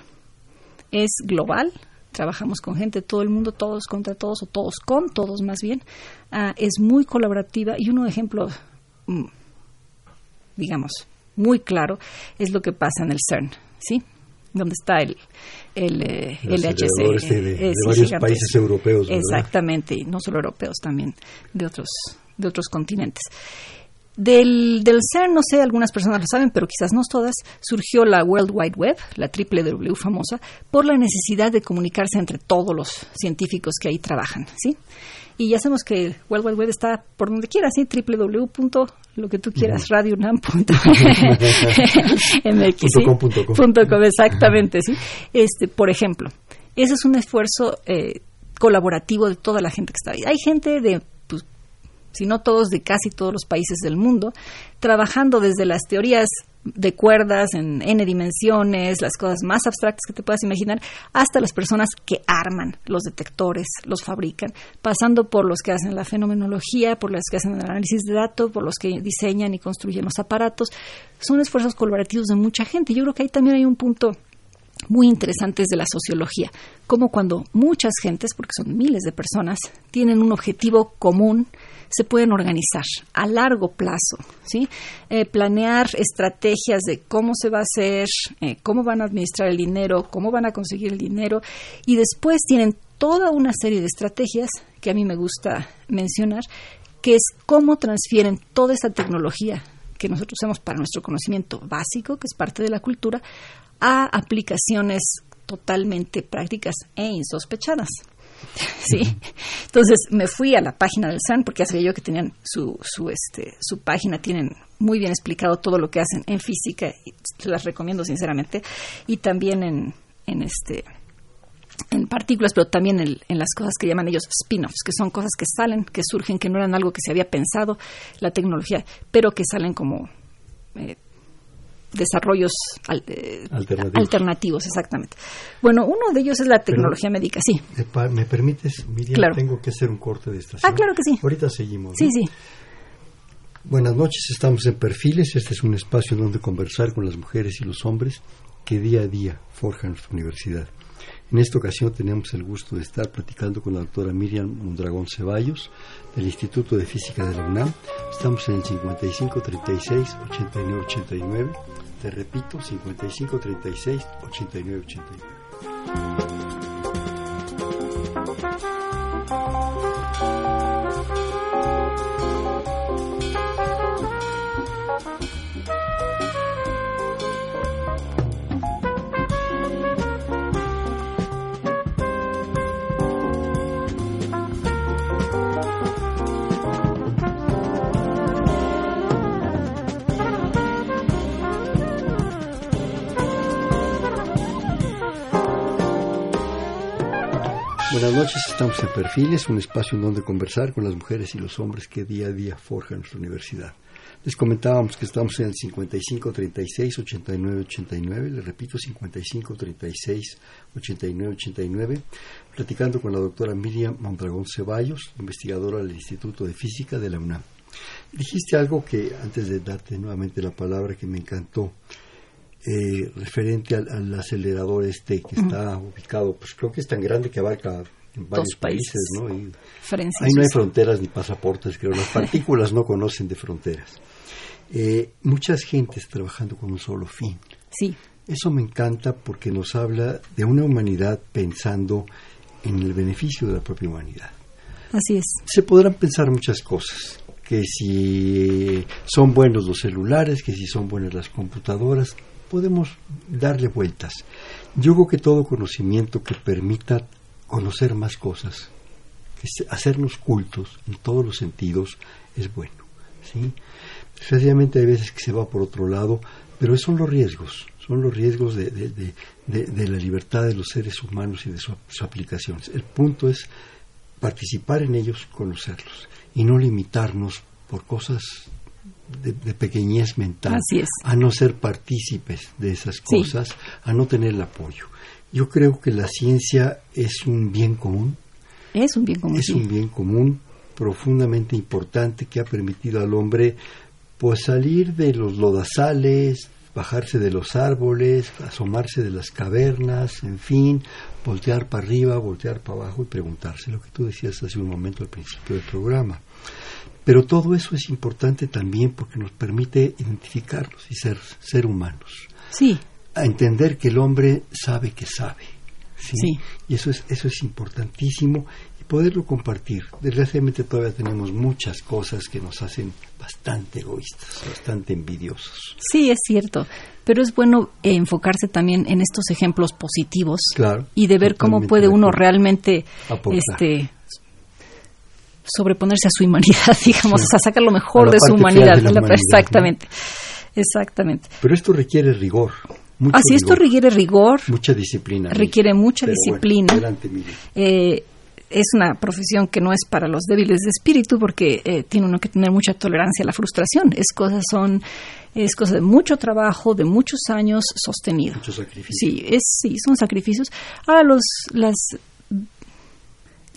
Es global, trabajamos con gente, todo el mundo, todos contra todos o todos con todos más bien, ah, es muy colaborativa y un ejemplo, mm, digamos, muy claro es lo que pasa en el CERN, ¿sí? Donde está el, el, eh, LHC. de, varios países europeos. Exactamente, y no solo europeos, también de otros, de otros continentes. Del, del CERN, no sé, algunas personas lo saben, pero quizás no todas, surgió la World Wide Web, la triple W famosa, por la necesidad de comunicarse entre todos los científicos que ahí trabajan, ¿sí? Y ya sabemos que World Wide Web está por donde quieras, ¿sí? www. lo que tú quieras, radionam.mx, exactamente, ¿sí? Este, por ejemplo, ese es un esfuerzo eh, colaborativo de toda la gente que está ahí. Hay gente de sino todos de casi todos los países del mundo, trabajando desde las teorías de cuerdas en n dimensiones, las cosas más abstractas que te puedas imaginar, hasta las personas que arman los detectores, los fabrican, pasando por los que hacen la fenomenología, por los que hacen el análisis de datos, por los que diseñan y construyen los aparatos. Son esfuerzos colaborativos de mucha gente. Yo creo que ahí también hay un punto muy interesante de la sociología, como cuando muchas gentes, porque son miles de personas, tienen un objetivo común, se pueden organizar a largo plazo, ¿sí? Eh, planear estrategias de cómo se va a hacer, eh, cómo van a administrar el dinero, cómo van a conseguir el dinero y después tienen toda una serie de estrategias que a mí me gusta mencionar, que es cómo transfieren toda esa tecnología que nosotros usamos para nuestro conocimiento básico, que es parte de la cultura, a aplicaciones totalmente prácticas e insospechadas. sí. Entonces me fui a la página del SAN porque ya sabía yo que tenían su, su, este, su página, tienen muy bien explicado todo lo que hacen en física y las recomiendo sinceramente y también en, en este en partículas, pero también en, las cosas que llaman ellos spin-offs, que son cosas que salen, que surgen, que no eran algo que se había pensado la tecnología, pero que salen como eh, desarrollos eh, alternativos. exactamente. Bueno, uno de ellos es la tecnología médica, sí. ¿Me permites, Miriam? Tengo que hacer un corte de estación. Ah, claro que sí. Ahorita seguimos. Sí, sí. Buenas noches, estamos en Perfiles. Este es un espacio donde conversar con las mujeres y los hombres que día a día forjan nuestra universidad. En esta ocasión tenemos el gusto de estar platicando con la doctora Miriam Mondragón Ceballos del Instituto de Física de la UNAM. Estamos en el 5536 8989. Te repito, 5536 8989. Buenas noches, estamos en Perfiles, un espacio en donde conversar con las mujeres y los hombres que día a día forjan nuestra universidad. Les comentábamos que estamos en el 5536-8989, les repito, 5536-8989, platicando con la doctora Miriam Mondragón Ceballos, investigadora del Instituto de Física de la UNAM. Dijiste algo que, antes de darte nuevamente la palabra, que me encantó, eh, referente al, acelerador este que está ubicado, pues creo que es tan grande que abarca en varios países, ¿no? ahí no hay fronteras ni pasaportes, creo. Las partículas no conocen de fronteras. Eh, muchas gentes trabajando con un solo fin. Sí. Eso me encanta porque nos habla de una humanidad pensando en el beneficio de la propia humanidad. Así es. Se podrán pensar muchas cosas, que si son buenos los celulares, que si son buenas las computadoras, podemos darle vueltas. Yo creo que todo conocimiento que permita conocer más cosas, hacernos cultos en todos los sentidos, es bueno. ¿sí? Hay veces que se va por otro lado, pero esos son los riesgos, son los riesgos de, de, la libertad de los seres humanos y de sus aplicaciones. El punto es participar en ellos, conocerlos y no limitarnos por cosas de, pequeñez mental, a no ser partícipes de esas cosas, a no tener el apoyo. Yo creo que la ciencia es un bien común. Es un bien común. Es un bien común profundamente importante que ha permitido al hombre pues salir de los lodazales, bajarse de los árboles, asomarse de las cavernas, en fin, voltear para arriba, voltear para abajo y preguntarse lo que tú decías hace un momento al principio del programa. Pero todo eso es importante también porque nos permite identificarnos y ser, ser humanos. Sí. A entender que el hombre sabe que sabe. ¿sí? Y eso es, eso es importantísimo y poderlo compartir. Desgraciadamente todavía tenemos muchas cosas que nos hacen bastante egoístas, bastante envidiosos. Sí, es cierto. Pero es bueno enfocarse también en estos ejemplos positivos claro, y de ver cómo puede uno realmente este, sobreponerse a su humanidad, digamos, a sacar lo mejor de su humanidad. Exactamente, exactamente. Pero esto requiere rigor. Así, esto requiere rigor. Mucha disciplina. Requiere mucha disciplina. eh, es una profesión que no es para los débiles de espíritu porque eh, tiene uno que tener mucha tolerancia a la frustración. Es cosas son es cosa de mucho trabajo, de muchos años sostenido. Muchos sacrificios. Sí, es sí, son sacrificios. Ahora los las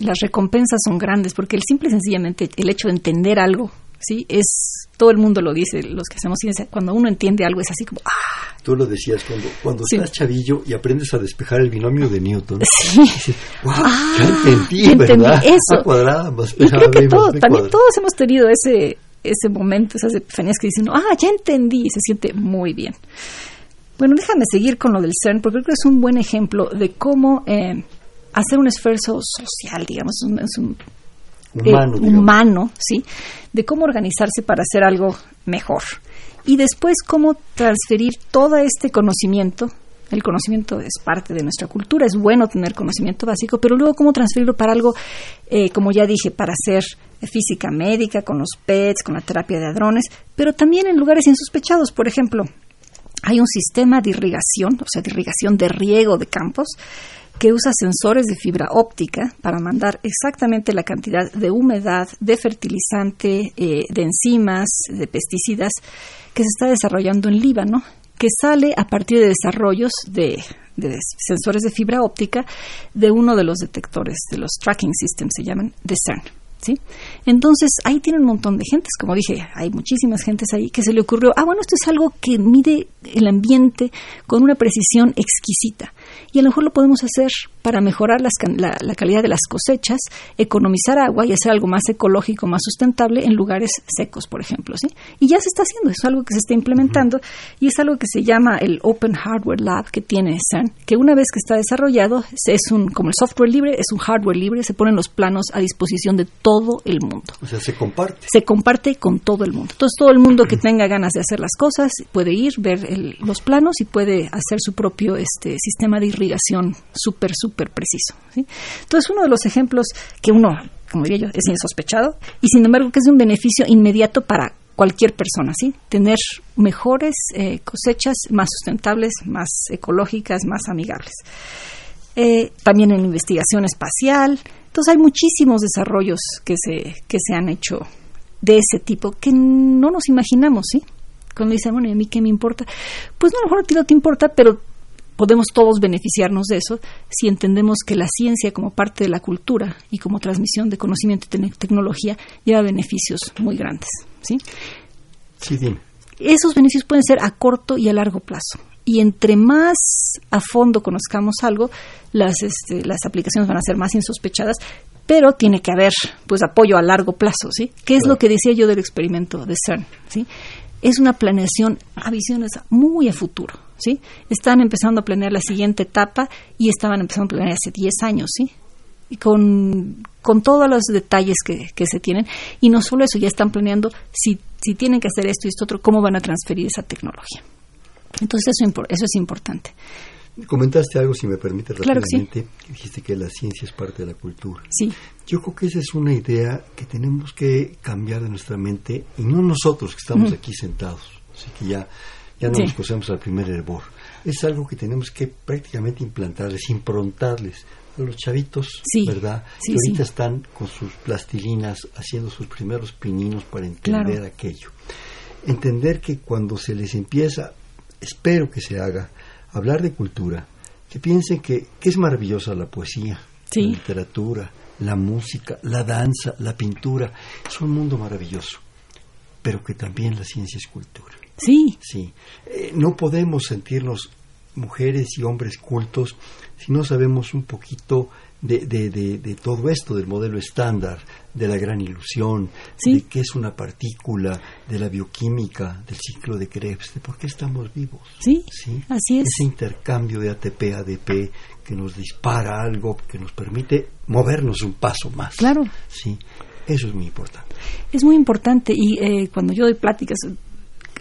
las recompensas son grandes porque el simple y sencillamente el hecho de entender algo, ¿sí? Es, todo el mundo lo dice, los que hacemos ciencia, cuando uno entiende algo es así como, ¡ah! Tú lo decías, cuando, cuando estás chavillo y aprendes a despejar el binomio de Newton, sí. dices, wow, ah, ya entendí, ¿verdad? Eso. cuadrada más y creo que todo, también todos hemos tenido ese, ese momento, esas epifanías que dicen, ah, ya entendí, y se siente muy bien. Bueno, déjame seguir con lo del CERN, porque creo que es un buen ejemplo de cómo... Eh, hacer un esfuerzo social, digamos, es un, humano, eh, humano, sí, de cómo organizarse para hacer algo mejor. Y después cómo transferir todo este conocimiento. El conocimiento es parte de nuestra cultura, es bueno tener conocimiento básico, pero luego cómo transferirlo para algo, eh, como ya dije, para hacer física médica, con los PETs, con la terapia de hadrones, pero también en lugares insospechados. Por ejemplo, hay un sistema de irrigación, o sea, de irrigación de riego de campos, que usa sensores de fibra óptica para mandar exactamente la cantidad de humedad, de fertilizante, eh, de enzimas, de pesticidas que se está desarrollando en Líbano, que sale a partir de desarrollos de, sensores de fibra óptica de uno de los detectores, de los tracking systems se llaman, de CERN. ¿Sí? Entonces, ahí tiene un montón de gentes, como dije, hay muchísimas gentes ahí que se le ocurrió, ah, bueno, esto es algo que mide el ambiente con una precisión exquisita y a lo mejor lo podemos hacer para mejorar la, la, calidad de las cosechas, economizar agua y hacer algo más ecológico, más sustentable en lugares secos, por ejemplo. ¿sí? Y ya se está haciendo, es algo que se está implementando y es algo que se llama el Open Hardware Lab que tiene CERN, que una vez que está desarrollado, es un, como el software libre, es un hardware libre, se ponen los planos a disposición de todo el mundo. O sea, se comparte. Se comparte con todo el mundo. Entonces, todo el mundo que tenga ganas de hacer las cosas puede ir, ver los planos y puede hacer su propio este, sistema de irrigación súper, súper preciso. Entonces, uno de los ejemplos que uno, como diría yo, es insospechado y sin embargo que es de un beneficio inmediato para cualquier persona, ¿sí? Tener mejores eh, cosechas más sustentables, más ecológicas, más amigables. Eh, también en investigación espacial. Entonces hay muchísimos desarrollos que se, que se han hecho de ese tipo que no nos imaginamos, ¿sí? Cuando dicen, bueno, ¿y a mí qué me importa? Pues no, a lo mejor a ti no te importa, pero podemos todos beneficiarnos de eso si entendemos que la ciencia como parte de la cultura y como transmisión de conocimiento y tecnología lleva beneficios muy grandes. ¿sí? Sí, bien. Esos beneficios pueden ser a corto y a largo plazo. Y entre más a fondo conozcamos algo, las, este, las aplicaciones van a ser más insospechadas, pero tiene que haber pues apoyo a largo plazo, ¿sí? ¿Qué es lo que decía yo del experimento de CERN? ¿sí? Es una planeación a visiones muy a futuro, ¿sí? Están empezando a planear la siguiente etapa y estaban empezando a planear hace 10 años, ¿sí? Y con, con todos los detalles que, que, se tienen. Y no solo eso, ya están planeando si, si tienen que hacer esto y esto otro, cómo van a transferir esa tecnología. Entonces eso, eso es importante. Comentaste algo, si me permite rápidamente, dijiste que la ciencia es parte de la cultura. Sí. Yo creo que esa es una idea que tenemos que cambiar de nuestra mente, y no nosotros que estamos aquí sentados, así que ya, ya no nos cosemos al primer hervor. Es algo que tenemos que prácticamente implantarles, improntarles a los chavitos, ¿verdad? que ahorita están con sus plastilinas haciendo sus primeros pininos para entender aquello. Entender que cuando se les empieza, espero que se haga, hablar de cultura, que piensen que, es maravillosa la poesía, la literatura, la música, la danza, la pintura. Es un mundo maravilloso, pero que también la ciencia es cultura. Sí. Sí. Eh, no podemos sentirnos mujeres y hombres cultos si no sabemos un poquito de, de, de, todo esto, del modelo estándar, de la gran ilusión, de qué es una partícula, de la bioquímica, del ciclo de Krebs, de por qué estamos vivos. Sí, así es. Ese intercambio de ATP-ADP que nos dispara algo, que nos permite movernos un paso más. Claro. Sí, eso es muy importante. Es muy importante y eh, cuando yo doy pláticas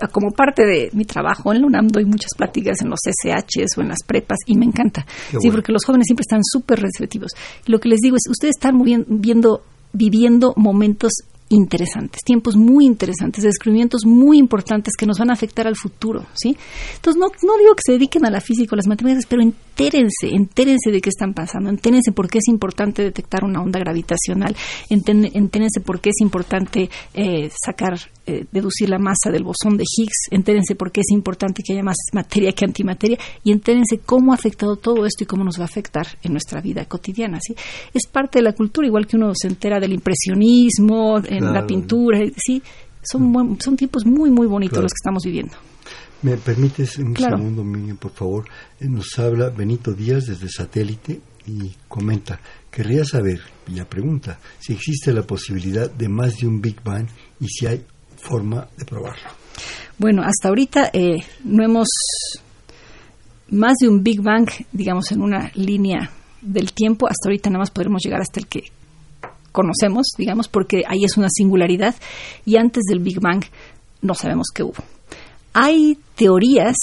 como parte de mi trabajo en la UNAM doy muchas pláticas en los SHs o en las prepas y me encanta. sí, porque los jóvenes siempre están súper receptivos. Lo que les digo es, ustedes están viendo, viviendo momentos interesantes, tiempos muy interesantes, descubrimientos muy importantes que nos van a afectar al futuro, ¿sí? Entonces, no, no digo que se dediquen a la física o las matemáticas, pero entérense, entérense de qué están pasando, entérense por qué es importante detectar una onda gravitacional, entérense por qué es importante eh, sacar, eh, deducir la masa del bosón de Higgs, entérense por qué es importante que haya más materia que antimateria y entérense cómo ha afectado todo esto y cómo nos va a afectar en nuestra vida cotidiana, ¿sí? Es parte de la cultura, igual que uno se entera del impresionismo, en la pintura, sí, son, son tiempos muy, muy bonitos los que estamos viviendo. ¿Me permites un segundo, Miriam, por favor? Eh, nos habla Benito Díaz desde satélite y comenta, querría saber, y la pregunta, si existe la posibilidad de más de un Big Bang y si hay forma de probarlo. Bueno, hasta ahorita eh, no hemos más de un Big Bang, digamos, en una línea del tiempo, hasta ahorita nada más podremos llegar hasta el que conocemos, digamos, porque ahí es una singularidad y antes del Big Bang no sabemos qué hubo. Hay teorías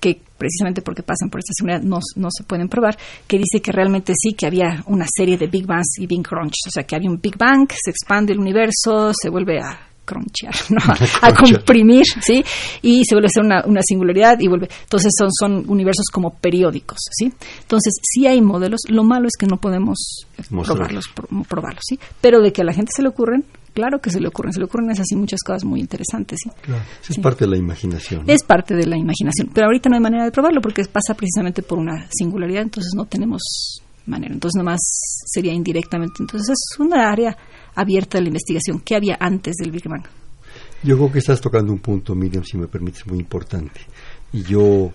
que precisamente porque pasan por esta singularidad no, no, se pueden probar, que dice que realmente sí, que había una serie de Big Bangs y Big Crunch, o sea, que había un Big Bang, se expande el universo, se vuelve a ¿no? a, comprimir, ¿sí? Y se vuelve a ser una, una, singularidad y vuelve. Entonces son, son universos como periódicos, ¿sí? Entonces sí hay modelos, lo malo es que no podemos probarlos, probarlos, ¿sí? Pero de que a la gente se le ocurren, claro que se le ocurren, se le ocurren esas y muchas cosas muy interesantes, ¿sí? Claro, es parte de la imaginación. Es parte de la imaginación, pero ahorita no hay manera de probarlo porque pasa precisamente por una singularidad, entonces no tenemos manera, entonces nomás sería indirectamente. Entonces es una área abierta de la investigación. ¿Qué había antes del Big Bang? Yo creo que estás tocando un punto, Miriam, si me permites, muy importante. Y yo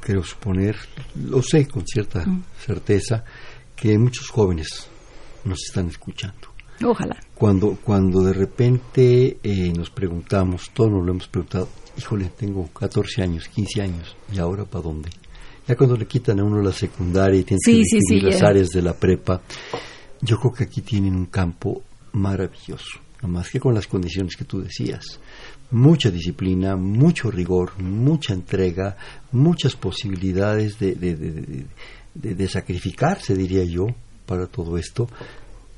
quiero suponer, lo sé con cierta mm. certeza, que muchos jóvenes nos están escuchando. Ojalá. Cuando, cuando de repente eh, nos preguntamos, todos nos lo hemos preguntado, híjole, tengo 14 años, 15 años, ¿y ahora para dónde? Ya cuando le quitan a uno la secundaria y tienen que sí, las áreas de la prepa, yo creo que aquí tienen un campo maravilloso, nada más que con las condiciones que tú decías. Mucha disciplina, mucho rigor, mucha entrega, muchas posibilidades de, de, sacrificarse, diría yo, para todo esto,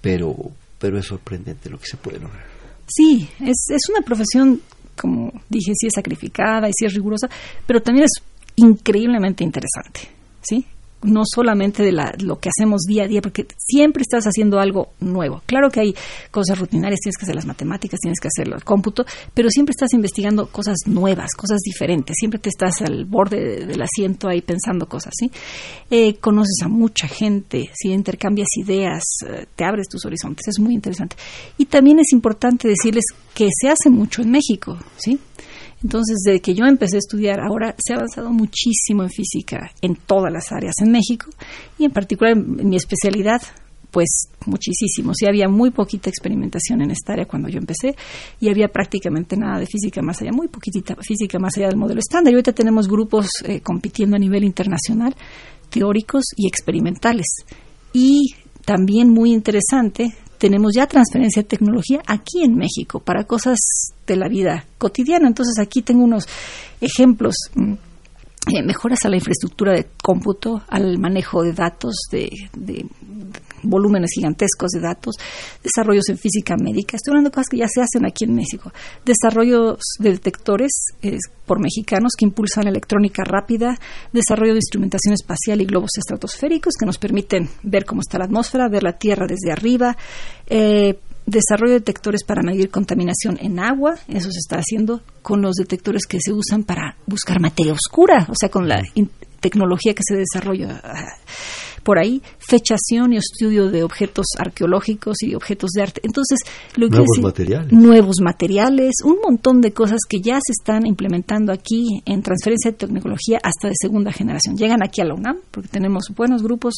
pero, pero es sorprendente lo que se puede lograr. Sí, es, es una profesión, como dije, sí es sacrificada y sí es rigurosa, pero también es increíblemente interesante, ¿sí? no solamente de lo que hacemos día a día, porque siempre estás haciendo algo nuevo. Claro que hay cosas rutinarias, tienes que hacer las matemáticas, tienes que hacer el cómputo, pero siempre estás investigando cosas nuevas, cosas diferentes, siempre te estás al borde del asiento ahí pensando cosas, ¿sí? Eh, conoces a mucha gente, si intercambias ideas, eh, te abres tus horizontes, es muy interesante. Y también es importante decirles que se hace mucho en México, ¿sí? Entonces, desde que yo empecé a estudiar, ahora se ha avanzado muchísimo en física en todas las áreas en México y en particular en mi especialidad, pues muchísimo. Sí, había muy poquita experimentación en esta área cuando yo empecé y había prácticamente nada de física más allá, muy poquitita física más allá del modelo estándar. Y ahorita tenemos grupos eh, compitiendo a nivel internacional, teóricos y experimentales. Y también muy interesante, tenemos ya transferencia de tecnología aquí en México para cosas de la vida cotidiana. Entonces aquí tengo unos ejemplos. Mm, eh, mejoras a la infraestructura de cómputo, al manejo de datos, de, volúmenes gigantescos de datos, desarrollos en física médica. Estoy hablando de cosas que ya se hacen aquí en México. Desarrollos de detectores por mexicanos que impulsan electrónica rápida, desarrollo de instrumentación espacial y globos estratosféricos que nos permiten ver cómo está la atmósfera, ver la Tierra desde arriba. Eh, desarrollo de detectores para medir contaminación en agua, eso se está haciendo con los detectores que se usan para buscar materia oscura, o sea, con la tecnología que se desarrolla por ahí, fechación y estudio de objetos arqueológicos y objetos de arte. Entonces, lo nuevos materiales. Nuevos materiales, un montón de cosas que ya se están implementando aquí en transferencia de tecnología hasta de segunda generación. Llegan aquí a la UNAM, porque tenemos buenos grupos,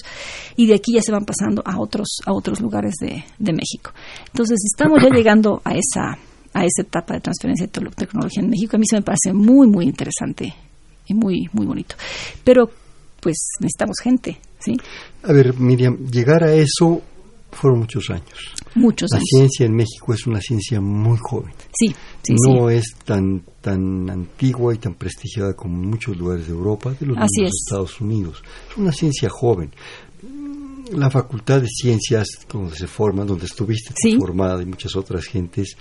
y de aquí ya se van pasando a otros, a otros lugares de, de México. Entonces, estamos ya llegando a esa a esa etapa de transferencia de tecnología en México. A mí se me parece muy, muy interesante y muy, muy bonito. Pero, pues, necesitamos gente, ¿sí? A ver, Miriam, llegar a eso fueron muchos años. Muchos la ciencia en México es una ciencia muy joven. Sí, sí No es tan tan antigua y tan prestigiada como en muchos lugares de Europa, de los Estados Unidos. Es una ciencia joven la Facultad de Ciencias, donde se forma, donde estuviste formada y muchas otras gentes,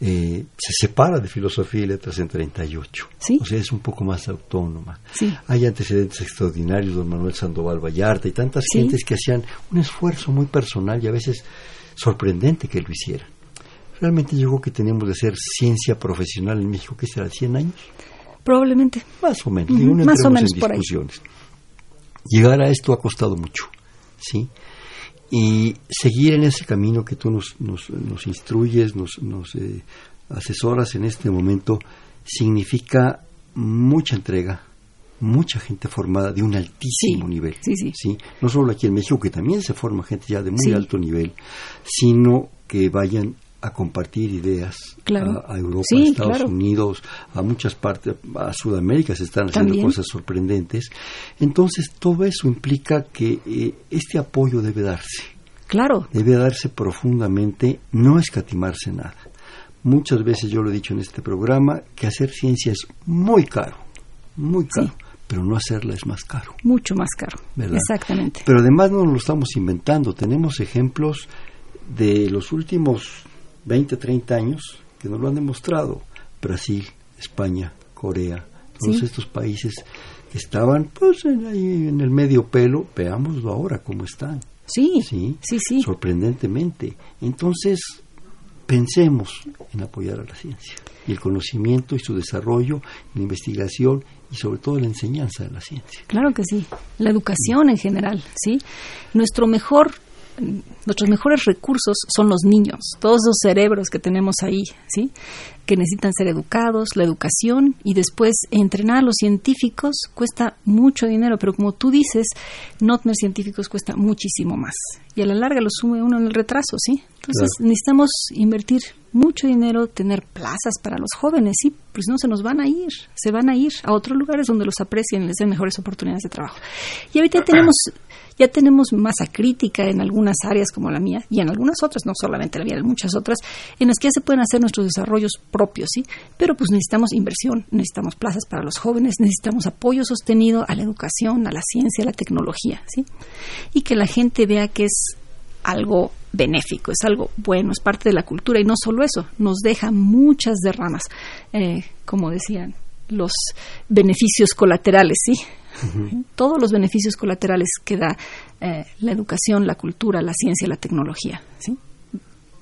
eh, se separa de Filosofía y Letras en 38. O sea, es un poco más autónoma. Hay antecedentes extraordinarios, don Manuel Sandoval Vallarta y tantas gentes que hacían un esfuerzo muy personal y a veces sorprendente que lo hicieran. Realmente llegó que tenemos de ser ciencia profesional en México, que será 100 años. Probablemente. Más o menos. más o menos por discusiones. Llegar a esto ha costado mucho. ¿Sí? Y seguir en ese camino que tú nos, nos, nos instruyes, nos, nos eh, asesoras en este momento, significa mucha entrega, mucha gente formada de un altísimo nivel. Sí, sí. No solo aquí en México, que también se forma gente ya de muy alto nivel, sino que vayan a compartir ideas a, Europa, a Estados Unidos, a muchas partes, a Sudamérica se están haciendo cosas sorprendentes. Entonces, todo eso implica que eh, este apoyo debe darse. Claro. Debe darse profundamente, no escatimarse nada. Muchas veces yo lo he dicho en este programa que hacer ciencia es muy caro, muy caro. pero no hacerla es más caro. Mucho más caro. Exactamente. Pero además no lo estamos inventando. Tenemos ejemplos de los últimos 20, 30 años que nos lo han demostrado. Brasil, España, Corea, todos estos países que estaban pues en, ahí en el medio pelo, veámoslo ahora cómo están. Sí, sí, sí, sí. Sorprendentemente. Entonces, pensemos en apoyar a la ciencia y el conocimiento y su desarrollo, la investigación y sobre todo la enseñanza de la ciencia. Claro que sí, la educación en general, ¿sí? Nuestro mejor nuestros mejores recursos son los niños, todos los cerebros que tenemos ahí, ¿sí? que necesitan ser educados, la educación y después entrenar a los científicos cuesta mucho dinero, pero como tú dices, no tener científicos cuesta muchísimo más. Y a la larga lo sume uno en el retraso, ¿sí? Entonces necesitamos invertir mucho dinero, tener plazas para los jóvenes, ¿sí? Pues no se nos van a ir, se van a ir a otros lugares donde los aprecien les den mejores oportunidades de trabajo. Y ahorita tenemos ya tenemos masa crítica en algunas áreas como la mía y en algunas otras, no solamente la mía, en muchas otras, en las que ya se pueden hacer nuestros desarrollos propios, ¿sí? Pero pues necesitamos inversión, necesitamos plazas para los jóvenes, necesitamos apoyo sostenido a la educación, a la ciencia, a la tecnología, ¿sí? Y que la gente vea que es algo benéfico, es algo bueno, es parte de la cultura y no solo eso, nos deja muchas derramas, eh, como decían los beneficios colaterales, ¿sí? Todos los beneficios colaterales que da eh, la educación, la cultura, la ciencia, la tecnología. ¿sí?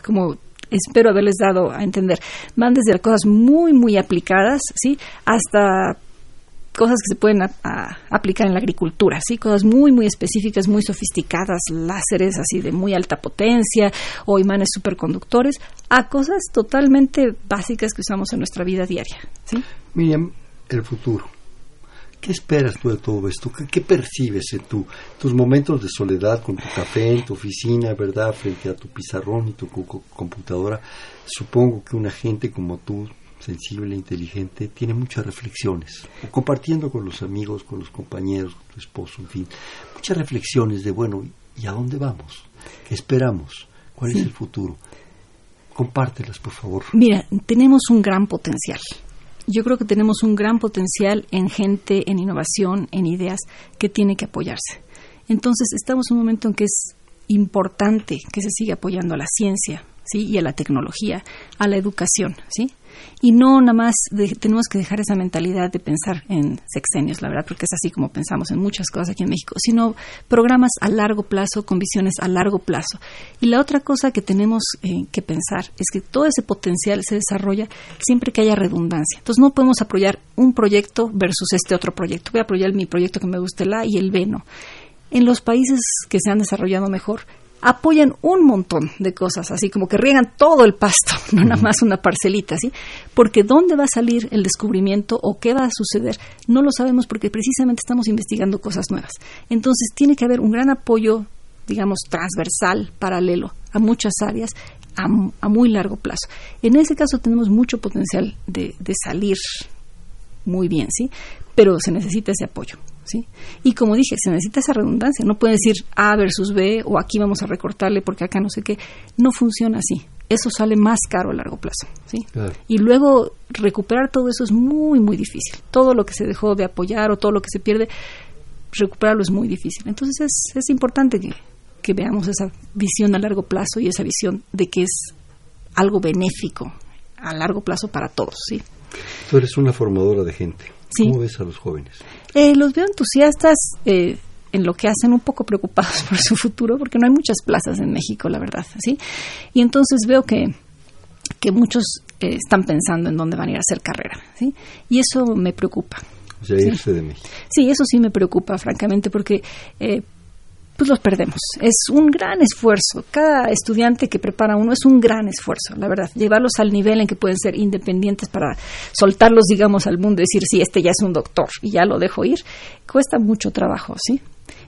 Como espero haberles dado a entender, van desde cosas muy, muy aplicadas, ¿sí? hasta cosas que se pueden aplicar en la agricultura, sí, cosas muy muy específicas, muy sofisticadas, láseres así de muy alta potencia o imanes superconductores, a cosas totalmente básicas que usamos en nuestra vida diaria, ¿sí? Miriam, el futuro. ¿Qué esperas tú de todo esto? ¿Qué, percibes en tu, tus momentos de soledad con tu café en tu oficina, verdad, frente a tu pizarrón y tu computadora? Supongo que una gente como tú sensible, inteligente, tiene muchas reflexiones, compartiendo con los amigos, con los compañeros, con tu esposo, en fin, muchas reflexiones de, bueno, ¿y a dónde vamos? ¿Qué esperamos? ¿Cuál es el futuro? Compártelas, por favor. Mira, tenemos un gran potencial. Yo creo que tenemos un gran potencial en gente, en innovación, en ideas que tiene que apoyarse. Entonces, estamos en un momento en que es importante que se siga apoyando a la ciencia, ¿sí? y a la tecnología, a la educación, ¿sí? Y no nada más tenemos que dejar esa mentalidad de pensar en sexenios, la verdad, porque es así como pensamos en muchas cosas aquí en México, sino programas a largo plazo, con visiones a largo plazo. Y la otra cosa que tenemos eh, que pensar es que todo ese potencial se desarrolla siempre que haya redundancia. Entonces no podemos apoyar un proyecto versus este otro proyecto. Voy a apoyar mi proyecto que me guste el A y el B no. En los países que se han desarrollado mejor, apoyan un montón de cosas, así como que riegan todo el pasto, no nada más una parcelita, ¿sí? Porque dónde va a salir el descubrimiento o qué va a suceder, no lo sabemos porque precisamente estamos investigando cosas nuevas. Entonces tiene que haber un gran apoyo, digamos, transversal, paralelo a muchas áreas a, muy largo plazo. En ese caso tenemos mucho potencial de, de salir muy bien, ¿sí? Pero se necesita ese apoyo. ¿Sí? Y como dije, se necesita esa redundancia, no puede decir A versus B o aquí vamos a recortarle porque acá no sé qué, no funciona así. Eso sale más caro a largo plazo, ¿sí? Y luego recuperar todo eso es muy muy difícil. Todo lo que se dejó de apoyar o todo lo que se pierde recuperarlo es muy difícil. Entonces es, es importante que, que veamos esa visión a largo plazo y esa visión de que es algo benéfico a largo plazo para todos, ¿sí? Tú eres una formadora de gente. ¿Cómo ves a los jóvenes? Eh, los veo entusiastas eh, en lo que hacen, un poco preocupados por su futuro, porque no hay muchas plazas en México, la verdad, ¿sí? Y entonces veo que, que muchos eh, están pensando en dónde van a ir a hacer carrera, ¿sí? Y eso me preocupa. O sea, irse de México. Sí, eso sí me preocupa, francamente, porque pues los perdemos. Es un gran esfuerzo. Cada estudiante que prepara uno es un gran esfuerzo, la verdad. Llevarlos al nivel en que pueden ser independientes para soltarlos, digamos, al mundo y decir, sí, este ya es un doctor y ya lo dejo ir, cuesta mucho trabajo, ¿sí?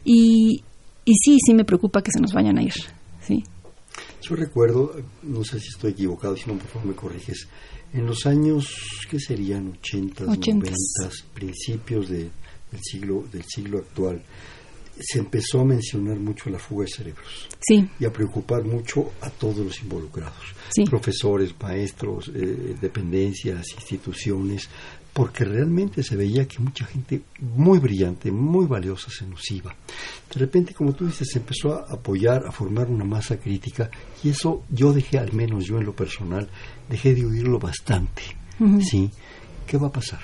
Y, y sí, sí me preocupa que se nos vayan a ir, ¿sí? Yo recuerdo, no sé si estoy equivocado, si no, por favor me corriges, en los años, ¿qué serían? 80, 90, principios de, del, siglo, del siglo actual se empezó a mencionar mucho la fuga de cerebros sí. y a preocupar mucho a todos los involucrados, profesores, maestros, eh, dependencias, instituciones, porque realmente se veía que mucha gente muy brillante, muy valiosa se nos iba. De repente, como tú dices, se empezó a apoyar, a formar una masa crítica y eso yo dejé, al menos yo en lo personal, dejé de oírlo bastante. ¿Sí? ¿Qué va a pasar?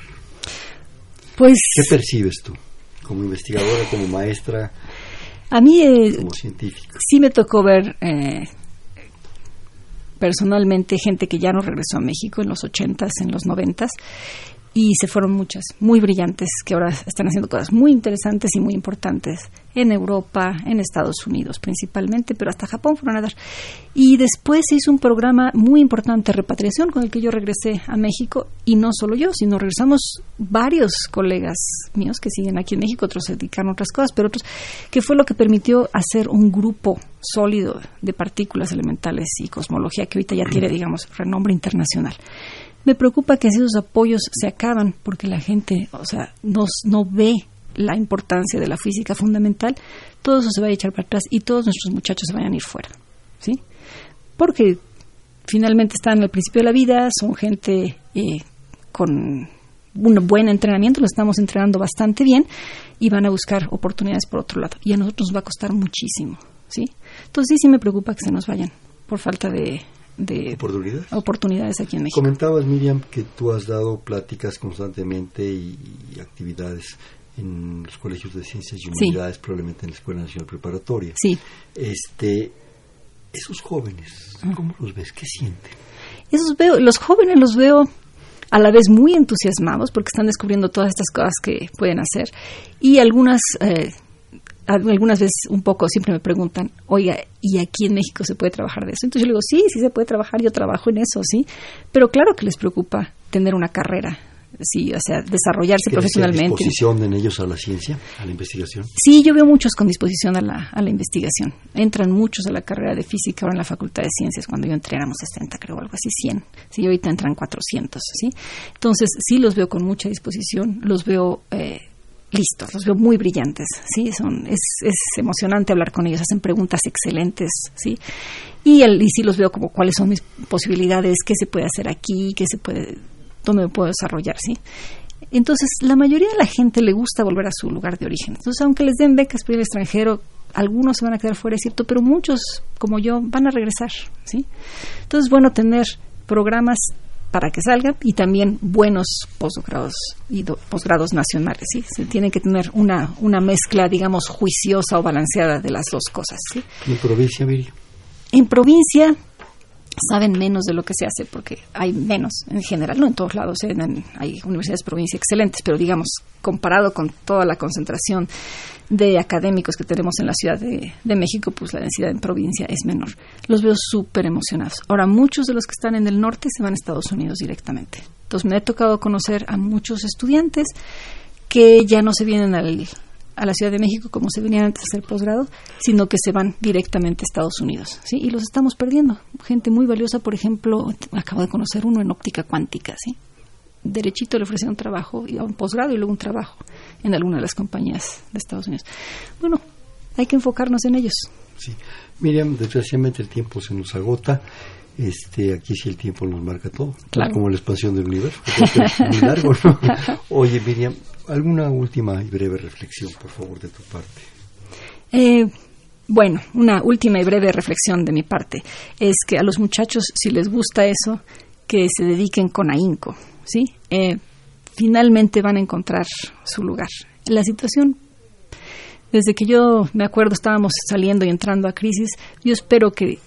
Pues... ¿Qué percibes tú? Como investigadora, como maestra, a mí eh, como científica. Sí me tocó ver eh, personalmente gente que ya no regresó a México en los ochentas, en los noventas, y se fueron muchas, muy brillantes, que ahora están haciendo cosas muy interesantes y muy importantes en Europa, en Estados Unidos principalmente, pero hasta Japón fueron a dar. Y después se hizo un programa muy importante de repatriación con el que yo regresé a México, y no solo yo, sino regresamos varios colegas míos que siguen aquí en México, otros se dedicaron a otras cosas, pero otros, que fue lo que permitió hacer un grupo sólido de partículas elementales y cosmología que ahorita ya tiene, digamos, renombre internacional. Me preocupa que esos apoyos se acaban porque la gente, o sea, nos, no ve la importancia de la física fundamental, todo eso se va a echar para atrás y todos nuestros muchachos se vayan a ir fuera, ¿sí? Porque finalmente están al principio de la vida, son gente eh, con un buen entrenamiento, lo estamos entrenando bastante bien y van a buscar oportunidades por otro lado y a nosotros nos va a costar muchísimo, ¿sí? Entonces sí, sí me preocupa que se nos vayan por falta de, de oportunidades. aquí en México. Comentabas, Miriam, que tú has dado pláticas constantemente y, actividades en los colegios de ciencias y humanidades, probablemente en la Escuela Nacional Preparatoria. Sí. Este, esos jóvenes, ¿cómo los ves? ¿Qué sienten? Esos veo, los jóvenes los veo a la vez muy entusiasmados porque están descubriendo todas estas cosas que pueden hacer y algunas eh, algunas veces un poco siempre me preguntan, oiga, ¿y aquí en México se puede trabajar de eso? Entonces yo le digo, sí, sí se puede trabajar, yo trabajo en eso, sí, pero claro que les preocupa tener una carrera, sí, o sea, desarrollarse profesionalmente. disposición en ellos a la ciencia, a la investigación? Sí, yo veo muchos con disposición a la, a la investigación. Entran muchos a la carrera de física ahora en la Facultad de Ciencias, cuando yo entré éramos 60, creo, algo así, 100. Sí, ahorita entran 400, ¿sí? Entonces, sí los veo con mucha disposición, los veo... Eh, listos, los veo muy brillantes, ¿sí? Son, es, es emocionante hablar con ellos, hacen preguntas excelentes, ¿sí? Y, el, y sí los veo como cuáles son mis posibilidades, qué se puede hacer aquí, qué se puede, dónde me puedo desarrollar, ¿sí? Entonces, la mayoría de la gente le gusta volver a su lugar de origen. Entonces, aunque les den becas por el extranjero, algunos se van a quedar fuera, es cierto, pero muchos, como yo, van a regresar, ¿sí? Entonces, bueno, tener programas para que salgan y también buenos posgrados y posgrados nacionales, ¿sí? Se tiene que tener una, una mezcla, digamos, juiciosa o balanceada de las dos cosas, ¿sí? ¿Y en provincia, Miriam? En provincia saben menos de lo que se hace porque hay menos en general, no en todos lados, ¿eh? hay universidades de provincia excelentes, pero digamos, comparado con toda la concentración de académicos que tenemos en la Ciudad de, México, pues la densidad en provincia es menor. Los veo súper emocionados. Ahora, muchos de los que están en el norte se van a Estados Unidos directamente. Entonces, me ha tocado conocer a muchos estudiantes que ya no se vienen a la Ciudad de México como se venían antes de hacer posgrado, sino que se van directamente a Estados Unidos, ¿sí? Y los estamos perdiendo. Gente muy valiosa, por ejemplo, acabo de conocer uno en óptica cuántica, ¿sí? derechito le ofrecieron trabajo, y un posgrado y luego un trabajo en alguna de las compañías de Estados Unidos. Bueno, hay que enfocarnos en ellos. Sí. Miriam, desgraciadamente el tiempo se nos agota. Este, aquí sí el tiempo nos marca todo, claro. como la expansión del universo, muy largo, Oye, Miriam, alguna última y breve reflexión, por favor, de tu parte. Eh, bueno, una última y breve reflexión de mi parte es que a los muchachos, si les gusta eso, que se dediquen con ahínco, ¿sí? Eh, finalmente van a encontrar su lugar. La situación, desde que yo me acuerdo estábamos saliendo y entrando a crisis, yo espero que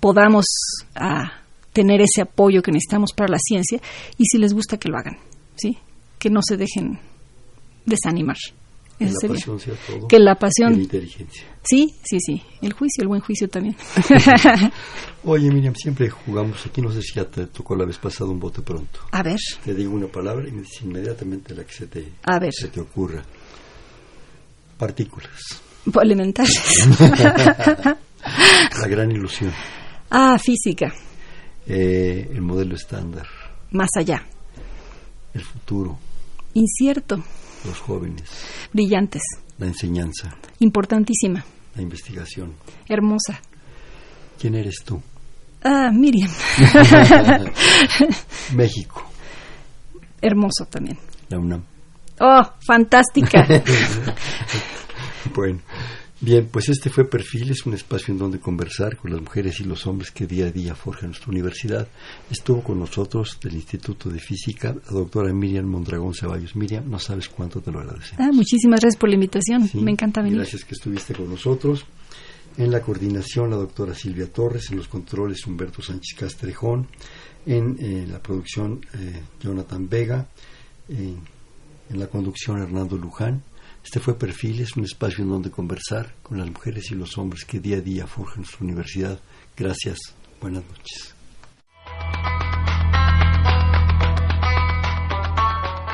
podamos ah, tener ese apoyo que necesitamos para la ciencia y si les gusta que lo hagan, ¿sí? Que no se dejen desanimar. Que la pasión sea todo. Que la pasión. la inteligencia. Sí, sí, sí. El juicio, el buen juicio también. Oye, Miriam, siempre jugamos aquí. No sé si ya te tocó la vez pasada un bote pronto. A ver. Te digo una palabra y me dices inmediatamente la que se te, A ver. Se te ocurra. Partículas. Elementales. la gran ilusión. Ah, física. Eh, el modelo estándar. Más allá. El futuro. Incierto los jóvenes. Brillantes. La enseñanza. Importantísima. La investigación. Hermosa. ¿Quién eres tú? Ah, Miriam. México. Hermoso también. La UNAM. Oh, fantástica. bueno. Bien, pues este fue Perfil, es un espacio en donde conversar con las mujeres y los hombres que día a día forjan nuestra universidad. Estuvo con nosotros del Instituto de Física la doctora Miriam Mondragón Ceballos. Miriam, no sabes cuánto te lo agradecemos. Ah, muchísimas gracias por la invitación, me encanta venir. Gracias que estuviste con nosotros. En la coordinación la doctora Silvia Torres, en los controles Humberto Sánchez Castrejón, en eh, la producción eh, Jonathan Vega, en la conducción Hernando Luján este fue Perfiles, un espacio en donde conversar con las mujeres y los hombres que día a día forjan su universidad. Gracias. Buenas noches.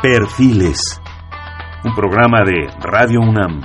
Perfiles, un programa de Radio UNAM.